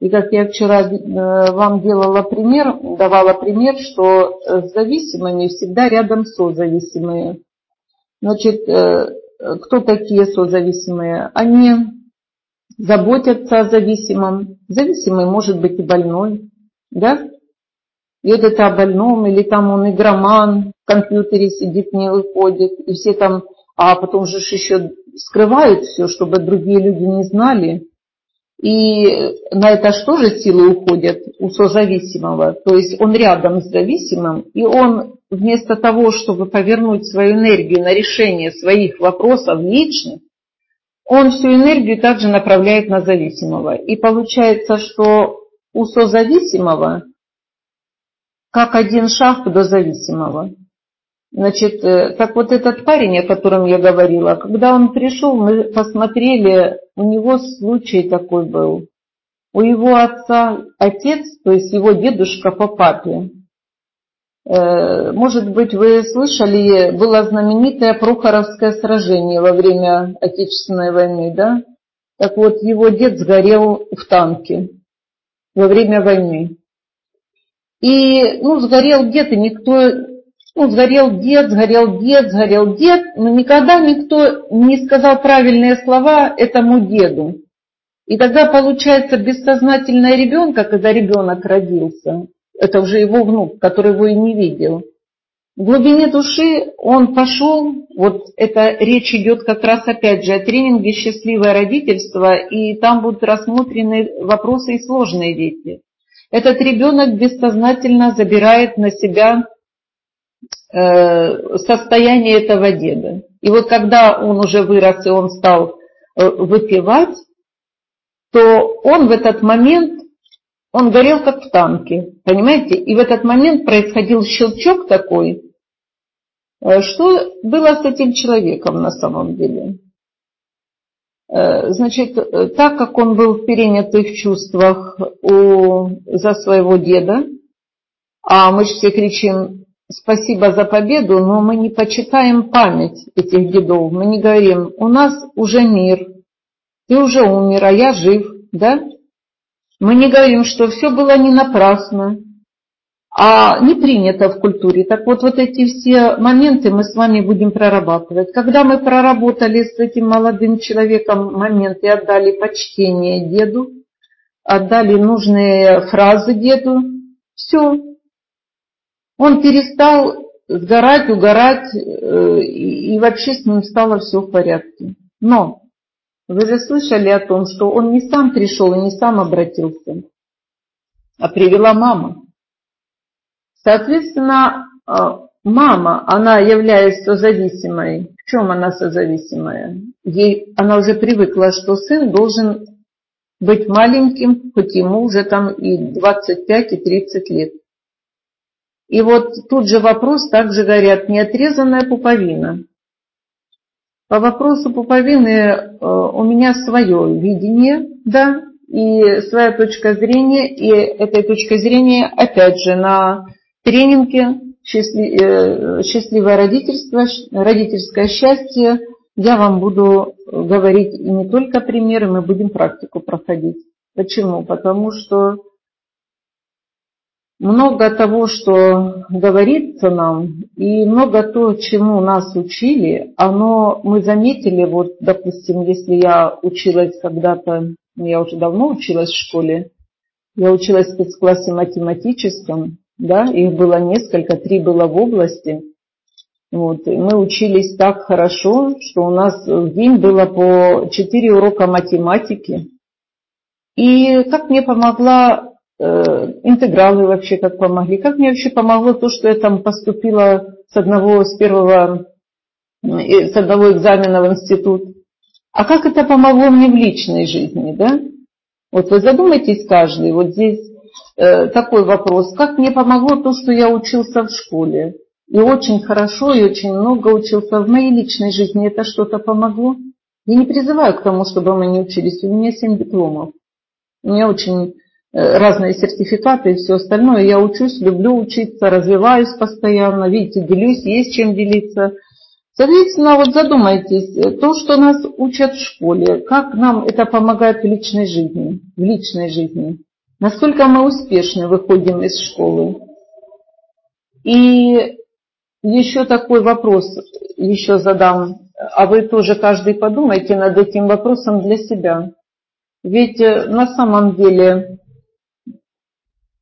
И как я вчера э, вам делала пример, давала пример, что с зависимыми всегда рядом созависимые. Значит, э, кто такие созависимые? Они заботятся о зависимом. Зависимый может быть и больной, да? Это о больном, или там он игроман, в компьютере сидит, не выходит, и все там, а потом же еще скрывают все, чтобы другие люди не знали. И на это что же силы уходят у созависимого? То есть он рядом с зависимым, и он вместо того, чтобы повернуть свою энергию на решение своих вопросов личных, он всю энергию также направляет на зависимого. И получается, что у созависимого как один шаг до зависимого. Значит, э, так вот этот парень, о котором я говорила, когда он пришел, мы посмотрели, у него случай такой был. У его отца отец, то есть его дедушка по папе, э, может быть, вы слышали, было знаменитое Прохоровское сражение во время Отечественной войны, да? Так вот, его дед сгорел в танке во время войны. И, ну, сгорел где-то, никто ну, сгорел дед, сгорел дед, сгорел дед, но никогда никто не сказал правильные слова этому деду. И тогда получается бессознательное ребенка, когда ребенок родился, это уже его внук, который его и не видел. В глубине души он пошел, вот это речь идет как раз опять же о тренинге «Счастливое родительство», и там будут рассмотрены вопросы и сложные дети. Этот ребенок бессознательно забирает на себя состояние этого деда. И вот когда он уже вырос и он стал э, выпивать, то он в этот момент, он горел как в танке, понимаете? И в этот момент происходил щелчок такой, э, что было с этим человеком на самом деле. Значит, так как он был в перенятых чувствах у, за своего деда, а мы же все кричим спасибо за победу, но мы не почитаем память этих дедов. Мы не говорим, у нас уже мир, ты уже умер, а я жив, да? Мы не говорим, что все было не напрасно, а не принято в культуре. Так вот, вот эти все моменты мы с вами будем прорабатывать. Когда мы проработали с этим молодым человеком моменты, отдали почтение деду, отдали нужные фразы деду, все, он перестал сгорать, угорать, э, и вообще с ним стало все в порядке. Но вы же слышали о том, что он не сам пришел и не сам обратился, а привела мама. Соответственно, э, мама, она являясь созависимой. В чем она созависимая? Ей, она уже привыкла, что сын должен быть маленьким, хоть ему уже там и 25, и 30 лет. И вот тут же вопрос, также говорят, неотрезанная пуповина. По вопросу пуповины э, у меня свое видение, да, и своя точка зрения, и этой точкой зрения, опять же, на тренинге э, «Счастливое родительство», «Родительское счастье» я вам буду говорить и не только примеры, мы будем практику проходить. Почему? Потому что много того, что говорится нам, и много то, чему нас учили, оно мы заметили, вот, допустим, если я училась когда-то, ну, я уже давно училась в школе, я училась в спецклассе математическом, да, их было несколько, три было в области. Вот, и мы учились так хорошо, что у нас в день было по четыре урока математики. И как мне помогла интегралы вообще как помогли. Как мне вообще помогло то, что я там поступила с одного, с первого, с одного экзамена в институт. А как это помогло мне в личной жизни, да? Вот вы задумайтесь каждый, вот здесь э, такой вопрос. Как мне помогло то, что я учился в школе? И очень хорошо, и очень много учился в моей личной жизни. Это что-то помогло? Я не призываю к тому, чтобы мы не учились. У меня семь дипломов. У меня очень Э, разные сертификаты и все остальное. Я учусь, люблю учиться, развиваюсь постоянно, видите, делюсь, есть чем делиться. Соответственно, вот задумайтесь, то, что нас учат в школе, как нам это помогает в личной жизни, в личной жизни. Насколько мы успешно выходим из школы. И еще такой вопрос еще задам, а вы тоже каждый подумайте над этим вопросом для себя. Ведь э, на самом деле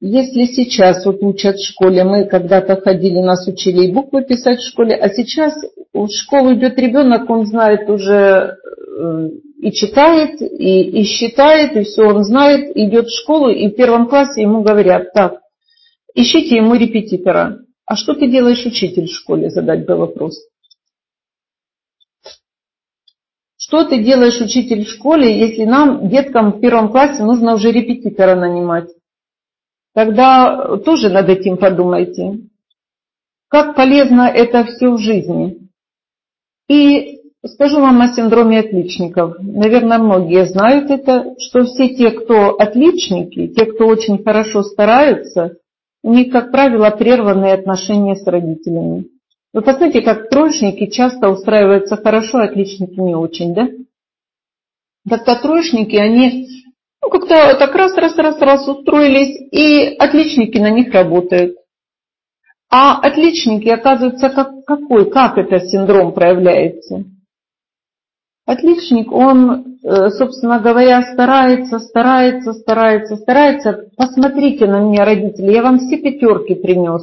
если сейчас вот учат в школе, мы когда-то ходили, нас учили и буквы писать в школе, а сейчас в школу идет ребенок, он знает уже э, и читает, и, и считает, и все он знает, идет в школу, и в первом классе ему говорят, так, ищите ему репетитора. А что ты делаешь учитель в школе, задать бы вопрос. Что ты делаешь учитель в школе, если нам, деткам в первом классе, нужно уже репетитора нанимать? Тогда тоже над этим подумайте. Как полезно это все в жизни. И скажу вам о синдроме отличников. Наверное, многие знают это, что все те, кто отличники, те, кто очень хорошо стараются, у них, как правило, прерванные отношения с родителями. Вы посмотрите, как троечники часто устраиваются хорошо, а отличники не очень, да? Как-то троечники, они ну, как-то так раз, раз, раз, раз устроились, и отличники на них работают. А отличники, оказывается, как, какой, как этот синдром проявляется? Отличник, он, э, собственно говоря, старается, старается, старается, старается. Посмотрите на меня, родители, я вам все пятерки принес.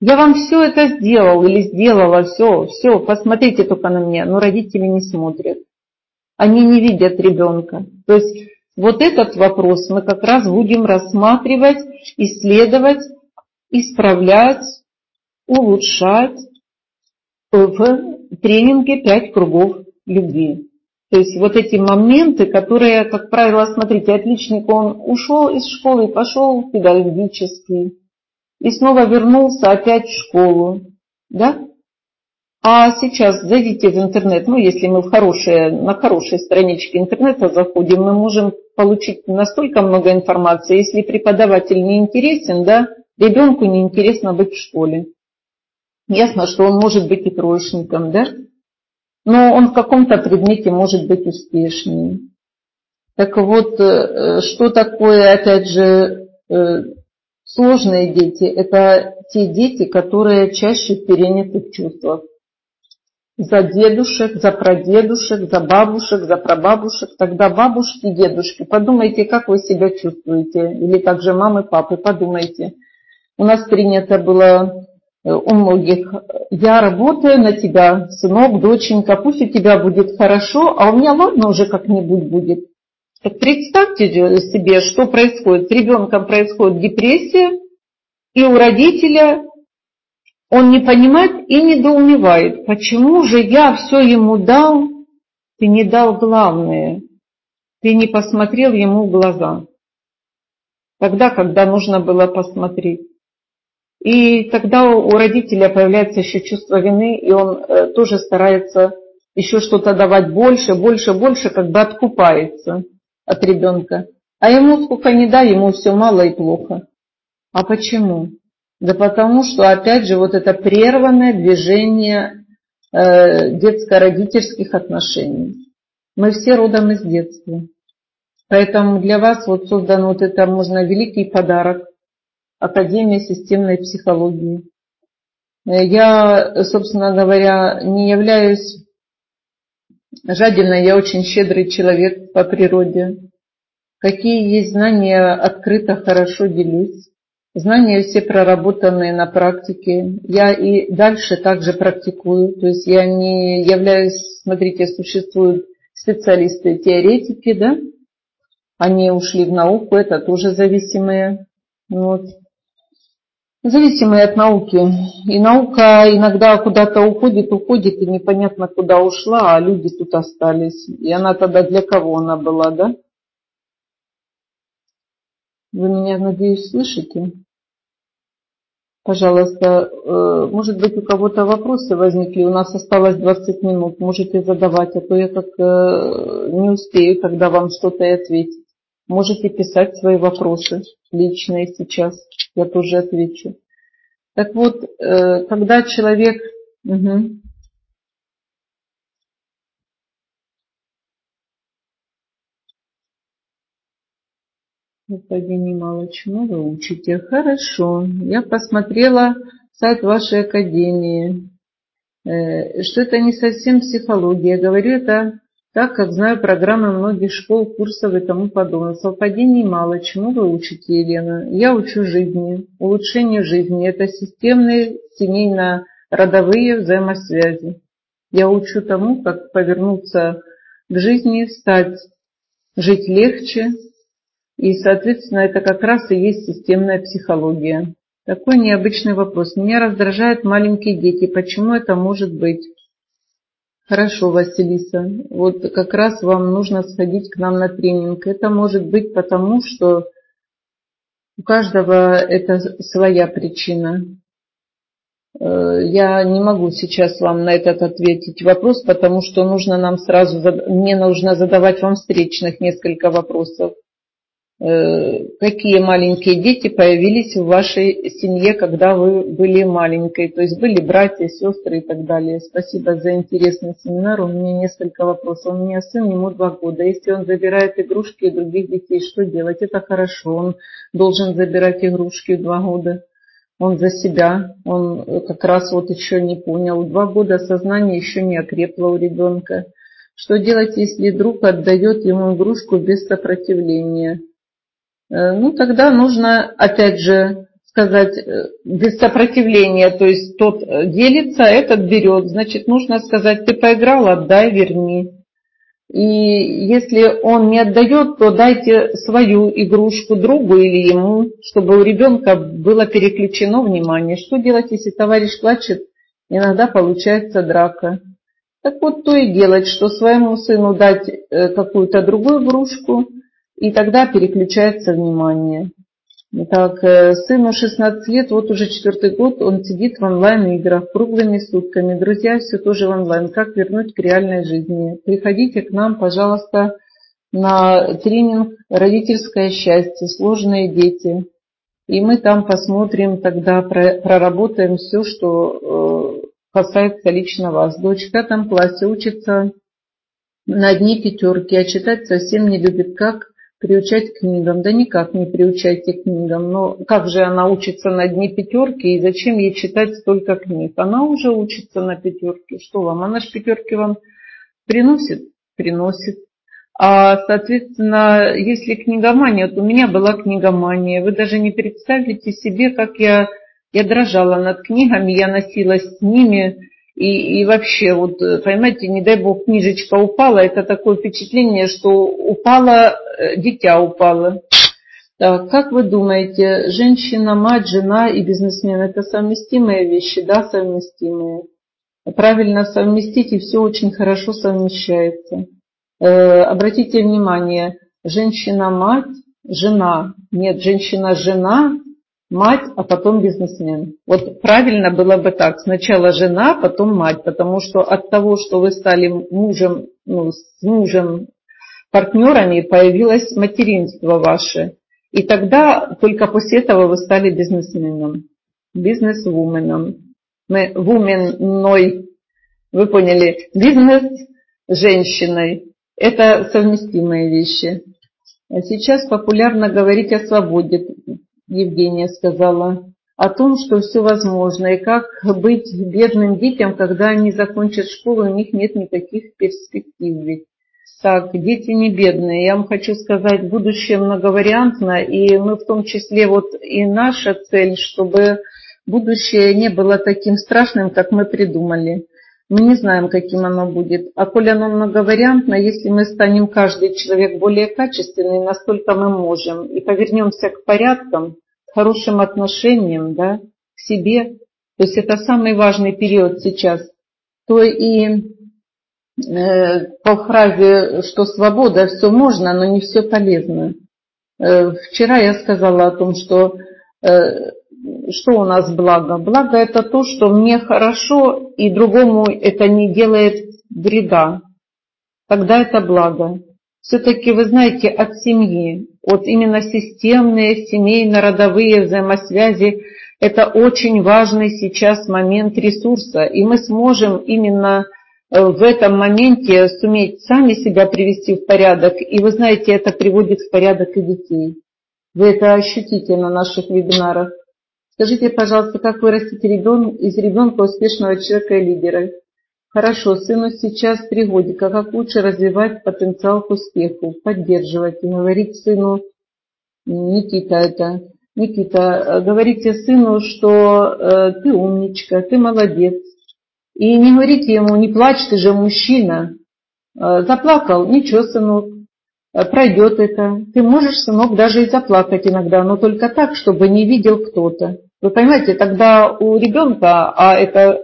Я вам все это сделал или сделала, все, все, посмотрите только на меня. Но родители не смотрят. Они не видят ребенка. То есть вот этот вопрос мы как раз будем рассматривать, исследовать, исправлять, улучшать в тренинге «Пять кругов любви». То есть вот эти моменты, которые, как правило, смотрите, отличник, он ушел из школы и пошел педагогический, и снова вернулся опять в школу, да? А сейчас зайдите в интернет, ну если мы в хорошие, на хорошие странички интернета заходим, мы можем получить настолько много информации. Если преподаватель не интересен, да, ребенку не интересно быть в школе. Ясно, что он может быть и троечником, да? Но он в каком-то предмете может быть успешнее. Так вот, э, что такое, опять же, э, сложные дети? Это те дети, которые чаще в перенятых чувствах за дедушек, за прадедушек, за бабушек, за прабабушек, тогда бабушки, дедушки, подумайте, как вы себя чувствуете, или также мамы, папы, подумайте. У нас принято было э, у многих, я работаю на тебя, сынок, доченька, пусть у тебя будет хорошо, а у меня ладно уже как-нибудь будет. Так представьте себе, что происходит. С ребенком происходит депрессия, и у родителя он не понимает и недоумевает, почему же я все ему дал, ты не дал главное, ты не посмотрел ему в глаза. Тогда, когда нужно было посмотреть. И тогда у родителя появляется еще чувство вины, и он э, тоже старается еще что-то давать больше, больше, больше, как бы откупается от ребенка. А ему сколько не дай, ему все мало и плохо. А почему? Да потому что, опять же, вот это прерванное движение э, детско-родительских отношений. Мы все родом из детства. Поэтому для вас вот создан вот это, можно, великий подарок Академия системной психологии. Э, я, собственно говоря, не являюсь жадиной, я очень щедрый человек по природе. Какие есть знания, открыто, хорошо делюсь. Знания все проработанные на практике. Я и дальше также практикую. То есть я не являюсь, смотрите, существуют специалисты-теоретики, да? Они ушли в науку, это тоже зависимые. Вот. Зависимые от науки. И наука иногда куда-то уходит, уходит, и непонятно куда ушла, а люди тут остались. И она тогда для кого она была, да? Вы меня, надеюсь, слышите? Пожалуйста, э, может быть, у кого-то вопросы возникли, у нас осталось 20 минут, можете задавать, а то я как э, не успею тогда вам что-то и ответить. Можете писать свои вопросы личные сейчас, я тоже отвечу. Так вот, э, когда человек... Угу. Господин мало чему вы учите. Хорошо. Я посмотрела сайт вашей академии. Э, что это не совсем психология. Говорю это так как знаю программы многих школ, курсов и тому подобное. Совпадений мало. Чему вы учите, Елена? Я учу жизни, улучшению жизни. Это системные семейно-родовые взаимосвязи. Я учу тому, как повернуться к жизни, стать жить легче, и, соответственно, это как раз и есть системная психология. Такой необычный вопрос. Меня раздражают маленькие дети. Почему это может быть? Хорошо, Василиса. Вот как раз вам нужно сходить к нам на тренинг. Это может быть потому, что у каждого это своя причина. Э, я не могу сейчас вам на этот ответить вопрос, потому что нужно нам сразу, мне нужно задавать вам встречных несколько вопросов. Э, какие маленькие дети появились в вашей семье, когда вы были маленькой, то есть были братья, сестры и так далее. Спасибо за интересный семинар. У меня несколько вопросов. У меня сын, ему два года. Если он забирает игрушки у других детей, что делать? Это хорошо. Он должен забирать игрушки в два года. Он за себя, он как раз вот еще не понял. Два года сознание еще не окрепло у ребенка. Что делать, если друг отдает ему игрушку без сопротивления? Э, ну тогда нужно, опять же, сказать, э, без сопротивления, то есть тот э, делится, этот берет, значит, нужно сказать, ты поиграл, отдай, верни. И если он не отдает, то дайте свою игрушку другу или ему, чтобы у ребенка было переключено внимание. Что делать, если товарищ плачет? Иногда получается драка. Так вот, то и делать, что своему сыну дать какую-то другую игрушку, и тогда переключается внимание. Так, э, сыну 16 лет, вот уже четвертый год, он сидит в онлайн-играх круглыми сутками. Друзья, все тоже в онлайн. Как вернуть к реальной жизни? Приходите к нам, пожалуйста, на тренинг «Родительское счастье. Сложные дети». И мы там посмотрим, тогда проработаем все, что э, касается лично вас. Дочь в пятом классе учится на одни пятерки, а читать совсем не любит. Как Приучать к книгам? Да никак не приучайте к книгам. Но как же она учится на дне пятерки и зачем ей читать столько книг? Она уже учится на пятерке. Что вам? Она же пятерки вам приносит? Приносит. А, соответственно, если книгомания, вот у меня была книгомания, вы даже не представляете себе, как я, я дрожала над книгами, я носилась с ними, и, и вообще, вот, э, понимаете, не дай бог, книжечка упала, это такое впечатление, что упало, э, дитя упало. Так, как вы думаете, женщина, мать, жена и бизнесмен – это совместимые вещи? Да, совместимые. Правильно совместить, и все очень хорошо совмещается. Э, обратите внимание, женщина-мать, жена. Нет, женщина-жена, мать, а потом бизнесмен. Вот правильно было бы так. Сначала жена, потом мать. Потому что от того, что вы стали мужем, ну, с мужем партнерами появилось материнство ваше. И тогда только после этого вы стали бизнесменом, бизнес-вуменом. Мы вуменной, вы поняли, бизнес женщиной. Это совместимые вещи. А сейчас популярно говорить о свободе, Евгения сказала, о том, что все возможно, и как быть бедным детям, когда они закончат школу, у них нет никаких перспектив. Ведь так, дети не бедные. Я вам хочу сказать, будущее многовариантно, и мы в том числе, вот и наша цель, чтобы будущее не было таким страшным, как мы придумали. Мы не знаем, каким оно будет. А коли оно многовариантно, если мы станем каждый человек более качественный, настолько мы можем, и повернемся к порядкам, хорошим отношениям, да, к себе, то есть это самый важный период сейчас, то и э, по фразе, что свобода, все можно, но не все полезно. Э, вчера я сказала о том, что э, что у нас благо? Благо это то, что мне хорошо, и другому это не делает вреда. Тогда это благо. Все-таки, вы знаете, от семьи, от именно системные, семейно-родовые взаимосвязи, это очень важный сейчас момент ресурса. И мы сможем именно э, в этом моменте суметь сами себя привести в порядок. И вы знаете, это приводит в порядок и детей. Вы это ощутите на наших вебинарах. Скажите, пожалуйста, как вырастить ребенка из ребенка успешного человека и лидера? Хорошо, сыну сейчас три годика. Как лучше развивать потенциал к успеху, поддерживать и говорить сыну, Никита это, Никита, говорите сыну, что э, ты умничка, ты молодец. И не говорите ему, не плачь, ты же мужчина. Э, заплакал, ничего, сынок, Э, пройдет это. Ты можешь, сынок, даже и заплакать иногда, но только так, чтобы не видел кто-то. Вы понимаете, тогда у ребенка, а это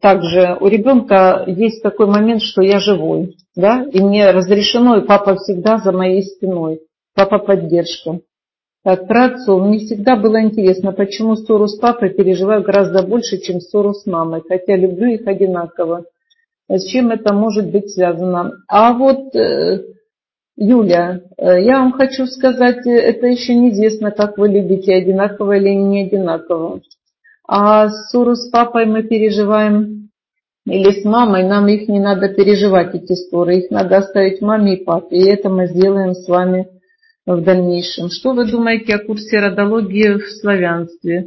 также у ребенка есть такой момент, что я живой, да, и мне разрешено, и папа всегда за моей спиной, папа поддержка. Так, про отцу. Мне всегда было интересно, почему ссору с папой переживаю гораздо больше, чем ссору с мамой, хотя люблю их одинаково. С чем это может быть связано? А вот э, Юля, э, я вам хочу сказать, э, это еще неизвестно, как вы любите, одинаково или не одинаково. А ссору с папой мы переживаем, или с мамой, нам их не надо переживать, эти ссоры, их надо оставить маме и папе, и это мы сделаем с вами в дальнейшем. Что вы думаете о курсе родологии в славянстве?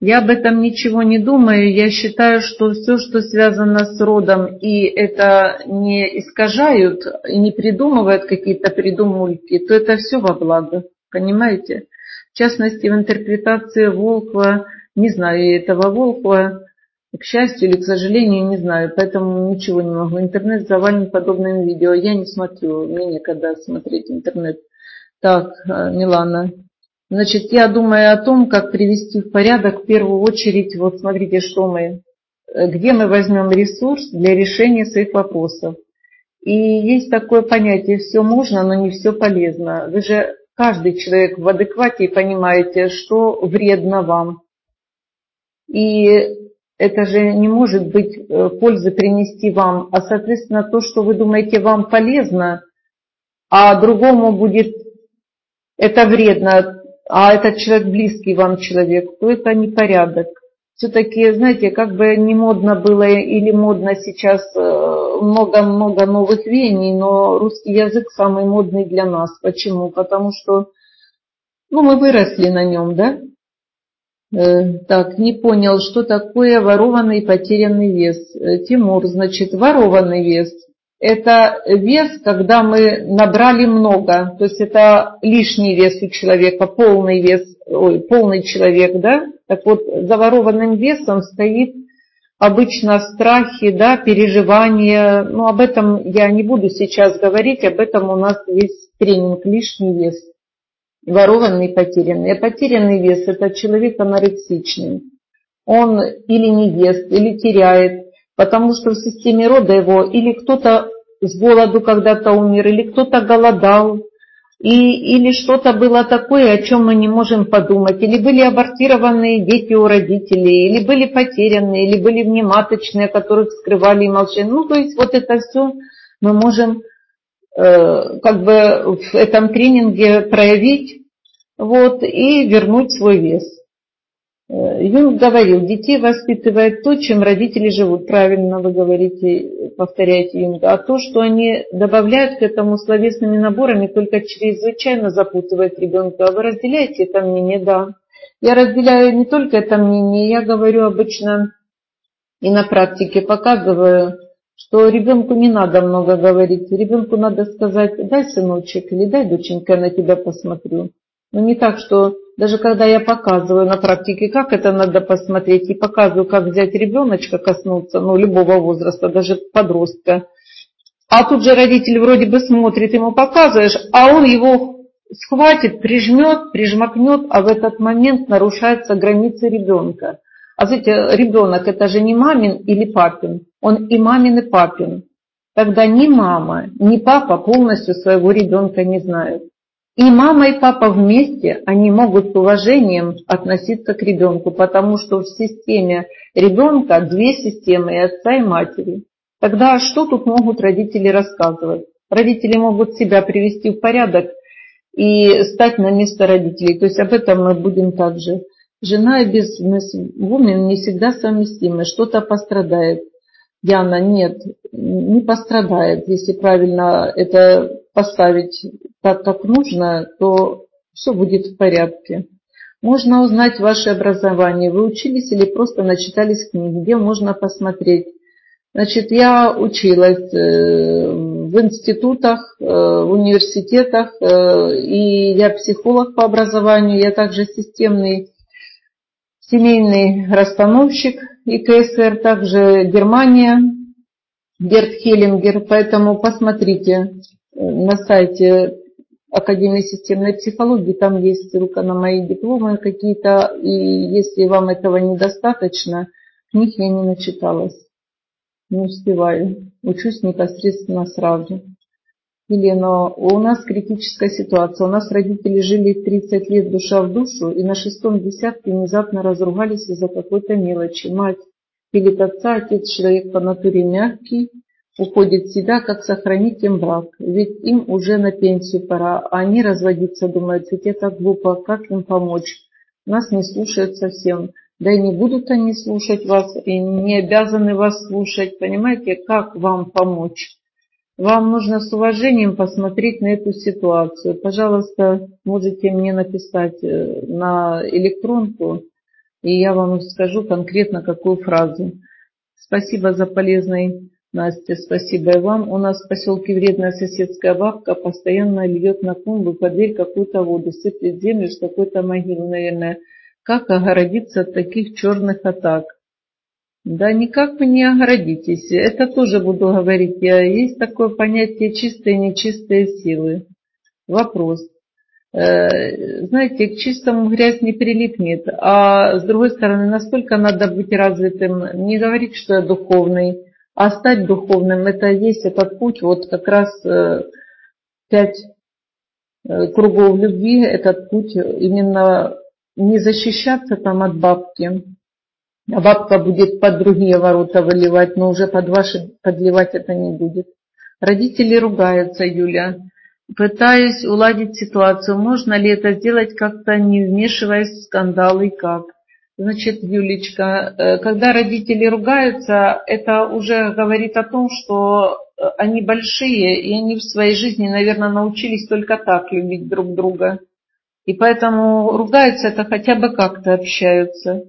Я об этом ничего не думаю. Я считаю, что все, что связано с родом, и это не искажают, и не придумывают какие-то придумульки, то это все во благо. Понимаете? В частности, в интерпретации Волкова, не знаю этого Волкова, к счастью или к сожалению, не знаю, поэтому ничего не могу. Интернет завален подобными видео. Я не смотрю, мне некогда смотреть интернет. Так, э, Милана, Значит, я думаю о том, как привести в порядок в первую очередь, вот смотрите, что мы, э, где мы возьмем ресурс для решения своих вопросов. И есть такое понятие, все можно, но не все полезно. Вы же, каждый человек в адеквате понимаете, что вредно вам. И это же не может быть э, пользы принести вам, а соответственно то, что вы думаете вам полезно, а другому будет это вредно, а этот человек близкий вам человек, то это непорядок. Все-таки, знаете, как бы не модно было или модно сейчас э, много-много новых веяний, но русский язык самый модный для нас. Почему? Потому что ну, мы выросли на нем, да? Э, так, не понял, что такое ворованный и потерянный вес. Э, Тимур, значит, ворованный вес это вес, когда мы набрали много, то есть это лишний вес у человека, полный вес, ой, полный человек, да? Так вот, за ворованным весом стоит обычно страхи, да, переживания. Ну, об этом я не буду сейчас говорить, об этом у нас есть тренинг «Лишний вес». Ворованный потерянный. А потерянный вес – это человек анорексичный. Он или не ест, или теряет, потому что в системе рода его или кто-то с голоду когда-то умер, или кто-то голодал, и, или что-то было такое, о чем мы не можем подумать, или были абортированные дети у родителей, или были потерянные, или были внематочные, которых скрывали и молчали. Ну, то есть вот это все мы можем как бы в этом тренинге проявить вот, и вернуть свой вес. Э, Юнг говорил, детей воспитывает то, чем родители живут. Правильно вы говорите, повторяете Юнга. А то, что они добавляют к этому словесными наборами, только чрезвычайно запутывает ребенка. А вы разделяете это мнение? Да. Я разделяю не только это мнение, я говорю обычно и на практике показываю, что ребенку не надо много говорить. Ребенку надо сказать, дай сыночек или дай доченька, я на тебя посмотрю. Но не так, что даже когда я показываю на практике, как это надо посмотреть, и показываю, как взять ребеночка, коснуться, ну, любого возраста, даже подростка, а тут же родитель вроде бы смотрит, ему показываешь, а он его схватит, прижмет, прижмакнет, а в этот момент нарушаются границы ребенка. Знаете, ребенок это же не мамин или папин, он и мамин, и папин. Тогда ни мама, ни папа полностью своего ребенка не знают. И мама и папа вместе, они могут с уважением относиться к ребенку, потому что в системе ребенка две системы, и отца, и матери. Тогда что тут могут родители рассказывать? Родители могут себя привести в порядок и стать на место родителей. То есть об этом мы будем также. Жена и бизнес-вумен не всегда совместимы, что-то пострадает. Яна, нет, не пострадает, если правильно это поставить так, как нужно, то все будет в порядке. Можно узнать ваше образование. Вы учились или просто начитались книг? Где можно посмотреть? Значит, я училась э, в институтах, э, в университетах, э, и я психолог по образованию, я также системный семейный расстановщик ИКСР, также Германия, Герт Хеллингер, поэтому посмотрите на сайте Академии системной психологии, там есть ссылка на мои дипломы какие-то, и если вам этого недостаточно, книг я не начиталась, не успеваю, учусь непосредственно сразу. Елена, у нас критическая ситуация. У нас родители жили 30 лет душа в душу и на шестом десятке внезапно разругались из-за какой-то мелочи. Мать пилит отца, отец человек по натуре мягкий, уходит в себя, как сохранить им брак. Ведь им уже на пенсию пора, а они разводиться думают, ведь это глупо, как им помочь? Нас не слушают совсем. Да и не будут они слушать вас, и не обязаны вас слушать. Понимаете, как вам помочь? Вам нужно с уважением посмотреть на эту ситуацию. Пожалуйста, можете мне написать э, на электронку, и я вам скажу конкретно какую фразу. Спасибо за полезный Настя, спасибо и вам. У нас в поселке вредная соседская бабка постоянно льет на клумбу под дверь какую-то воду, сыплет землю с какой-то могилы, наверное. Как огородиться от таких черных атак? Да никак вы не огородитесь. Это тоже буду говорить. Есть такое понятие чистые и нечистые силы. Вопрос. Э, знаете, к чистому грязь не прилипнет. А с другой стороны, насколько надо быть развитым? Не говорить, что я духовный а стать духовным, это есть этот путь, вот как раз э, пять э, кругов любви, этот путь именно не защищаться там от бабки, бабка будет под другие ворота выливать, но уже под ваши подливать это не будет. Родители ругаются, Юля. Пытаюсь уладить ситуацию. Можно ли это сделать как-то, не вмешиваясь в скандалы, как? Значит, Юлечка, э, когда родители ругаются, это уже говорит о том, что э, они большие, и они в своей жизни, наверное, научились только так любить друг друга. И поэтому ругаются это хотя бы как-то общаются.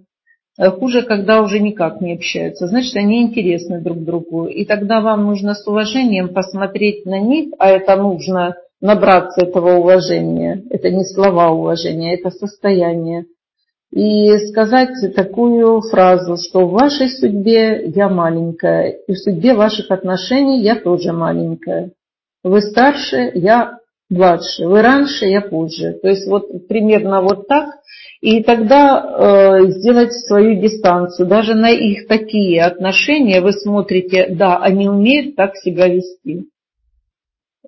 Э, хуже, когда уже никак не общаются. Значит, они интересны друг другу. И тогда вам нужно с уважением посмотреть на них, а это нужно набраться этого уважения. Это не слова уважения, это состояние и сказать такую фразу, что в вашей судьбе я маленькая, и в судьбе ваших отношений я тоже маленькая. Вы старше, я младше, вы раньше, я позже. То есть вот примерно вот так. И тогда э, сделать свою дистанцию. Даже на их такие отношения вы смотрите, да, они умеют так себя вести.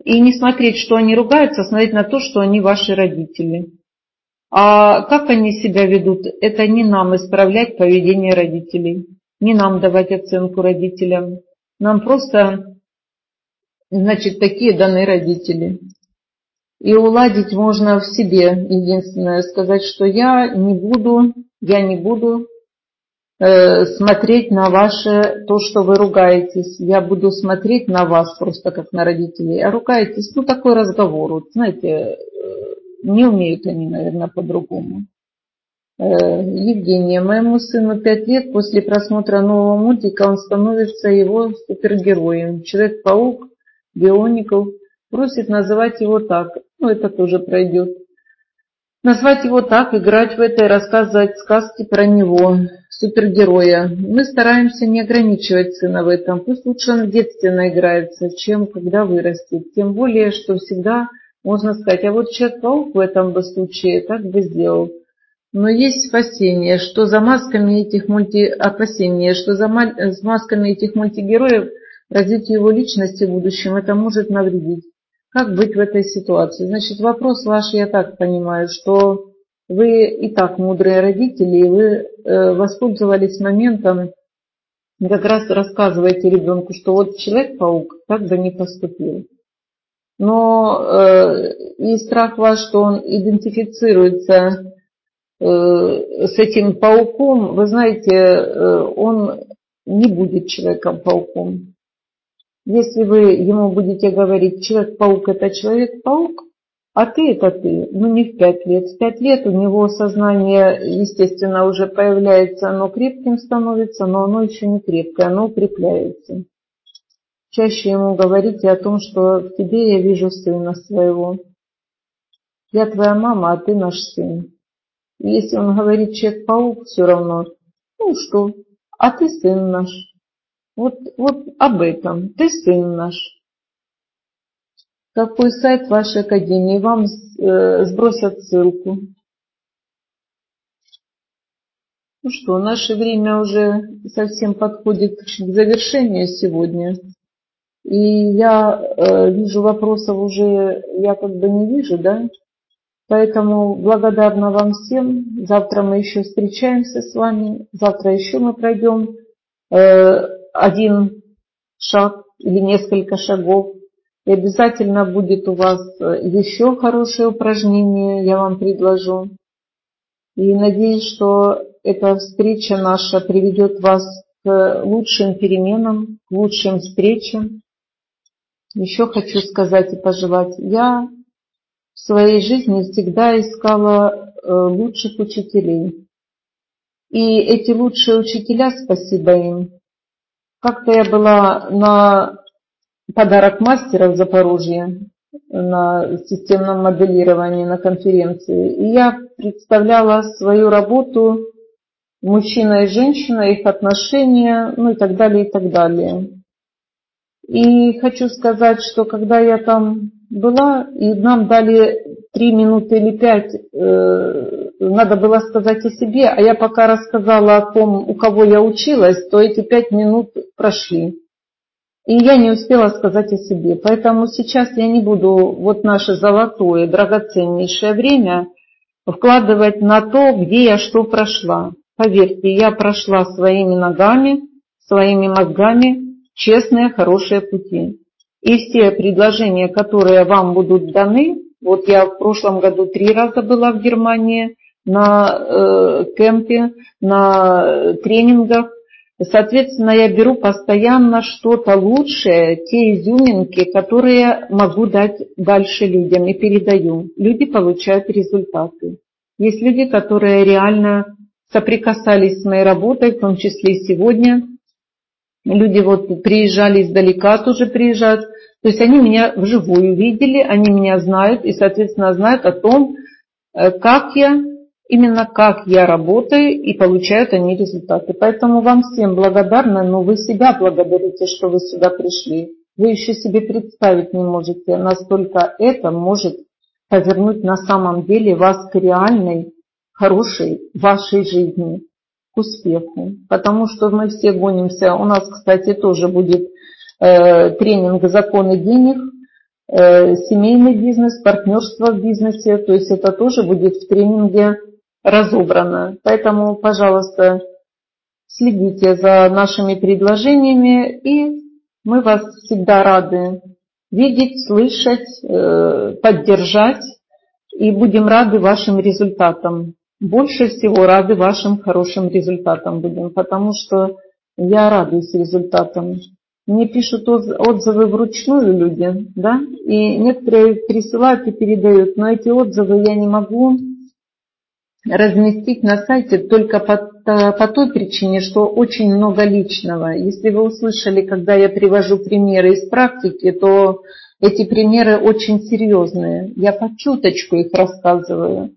И не смотреть, что они ругаются, а смотреть на то, что они ваши родители. А как они себя ведут, это не нам исправлять поведение родителей, не нам давать оценку родителям. Нам просто Значит, такие даны родители. И уладить можно в себе. Единственное, сказать, что я не буду, я не буду э, смотреть на ваше, то, что вы ругаетесь. Я буду смотреть на вас просто как на родителей. А ругаетесь, ну такой разговор. Вот, знаете, э, не умеют они, наверное, по-другому. Э, Евгения, моему сыну 5 лет, после просмотра нового мультика он становится его супергероем. Человек-паук, Биоников, просит называть его так. Ну, это тоже пройдет. Назвать его так, играть в это и рассказывать сказки про него, супергероя. Мы стараемся не ограничивать сына в этом. Пусть лучше он в детстве наиграется, чем когда вырастет. Тем более, что всегда можно сказать, а вот Человек-паук в этом бы случае так бы сделал. Но есть спасение, что за масками этих мульти... опасения, что за масками этих мультигероев развитию его личности в будущем это может навредить. Как быть в этой ситуации? Значит, вопрос ваш, я так понимаю, что вы и так мудрые родители, и вы э, воспользовались моментом, как раз рассказываете ребенку, что вот Человек-паук так бы не поступил. Но э, и страх ваш, что он идентифицируется э, с этим пауком, вы знаете, он не будет человеком-пауком. Если вы ему будете говорить, человек-паук это человек-паук, а ты это ты, ну не в пять лет. В пять лет у него сознание, естественно, уже появляется, оно крепким становится, но оно еще не крепкое, оно укрепляется. Чаще ему говорите о том, что в тебе я вижу сына своего. Я твоя мама, а ты наш сын. Если он говорит человек-паук, все равно, ну что, а ты сын наш. Вот, вот об этом. Ты сын наш. Какой сайт вашей академии? Вам э, сбросят ссылку. Ну что, наше время уже совсем подходит к завершению сегодня. И я э, вижу вопросов уже, я как бы не вижу, да? Поэтому благодарна вам всем. Завтра мы еще встречаемся с вами. Завтра еще мы пройдем э, один шаг или несколько шагов. И обязательно будет у вас э, еще хорошее упражнение, я вам предложу. И надеюсь, что эта встреча наша приведет вас к лучшим переменам, к лучшим встречам. Еще хочу сказать и пожелать. Я в своей жизни всегда искала э, лучших учителей. И эти лучшие учителя, спасибо им, как-то я была на подарок мастера в Запорожье на системном моделировании на конференции. И я представляла свою работу мужчина и женщина, их отношения, ну и так далее, и так далее. И хочу сказать, что когда я там была, и нам дали три минуты или пять, э, надо было сказать о себе, а я пока рассказала о том, у кого я училась, то эти пять минут прошли. И я не успела сказать о себе. Поэтому сейчас я не буду вот наше золотое, драгоценнейшее время вкладывать на то, где я что прошла. Поверьте, я прошла своими ногами, своими мозгами честные, хорошие пути. И все предложения, которые вам будут даны, вот я в прошлом году три раза была в Германии на э, кемпе, на тренингах. Соответственно, я беру постоянно что-то лучшее, те изюминки, которые могу дать дальше людям и передаю. Люди получают результаты. Есть люди, которые реально соприкасались с моей работой, в том числе и сегодня. Люди вот приезжали издалека, тоже приезжают. То есть они меня вживую видели, они меня знают и, соответственно, знают о том, э, как я, именно как я работаю, и получают они результаты. Поэтому вам всем благодарна, но вы себя благодарите, что вы сюда пришли. Вы еще себе представить не можете, настолько это может повернуть на самом деле вас к реальной, хорошей вашей жизни, успеху. Потому что мы все гонимся. У нас, кстати, тоже будет Э, тренинг «Законы денег», э, семейный бизнес, партнерство в бизнесе. То есть это тоже будет в тренинге разобрано. Поэтому, пожалуйста, следите за нашими предложениями и мы вас всегда рады видеть, слышать, э, поддержать. И будем рады вашим результатам. Больше всего рады вашим хорошим результатам будем, потому что я радуюсь результатам. Мне пишут отзывы вручную люди, да, и некоторые присылают и передают, но эти отзывы я не могу разместить на сайте только по, по той причине, что очень много личного. Если вы услышали, когда я привожу примеры из практики, то эти примеры очень серьезные. Я по чуточку их рассказываю.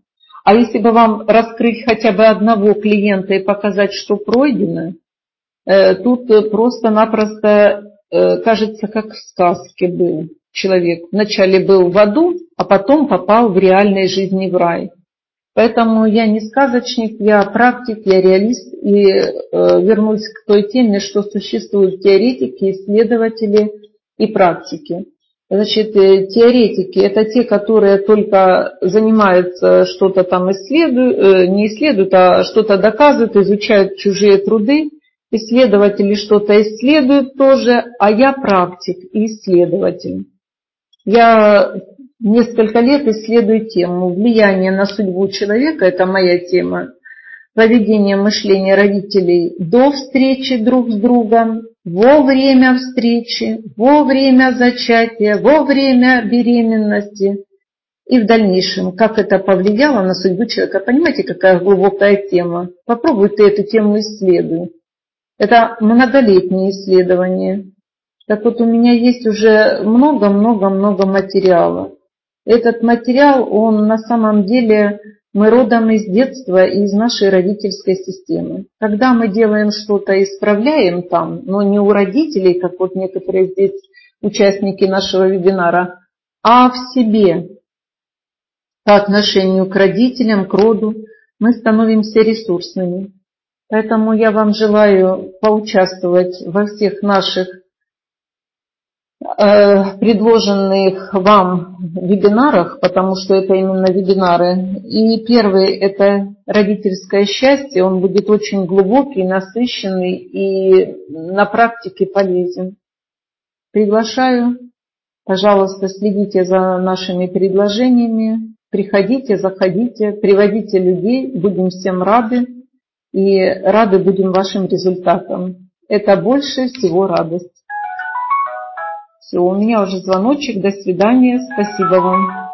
А если бы вам раскрыть хотя бы одного клиента и показать, что пройдено, э, тут просто-напросто э, кажется, как в сказке был человек. Вначале был в аду, а потом попал в реальной жизни в рай. Поэтому я не сказочник, я практик, я реалист и э, вернусь к той теме, что существуют теоретики, исследователи и практики. Значит, э, теоретики – это те, которые только занимаются что-то там исследуют, э, не исследуют, а что-то доказывают, изучают чужие труды. Исследователи что-то исследуют тоже, а я практик и исследователь. Я несколько лет исследую тему влияния на судьбу человека, это моя тема, поведение мышления родителей до встречи друг с другом, во время встречи, во время зачатия, во время беременности и в дальнейшем, как это повлияло на судьбу человека. Понимаете, какая глубокая тема? Попробуйте эту тему исследуй. Это многолетние исследования. Так вот, у меня есть уже много-много-много материала. Этот материал, он на самом деле мы родом из детства и из нашей родительской системы. Когда мы делаем что-то, исправляем там, но не у родителей, как вот некоторые здесь участники нашего вебинара, а в себе, по отношению к родителям, к роду, мы становимся ресурсными. Поэтому я вам желаю поучаствовать во всех наших предложенных вам вебинарах, потому что это именно вебинары. И первый – это родительское счастье, он будет очень глубокий, насыщенный и на практике полезен. Приглашаю, пожалуйста, следите за нашими предложениями, приходите, заходите, приводите людей, будем всем рады и рады будем вашим результатам. Это больше всего радость. Все, у меня уже звоночек. До свидания. Спасибо вам.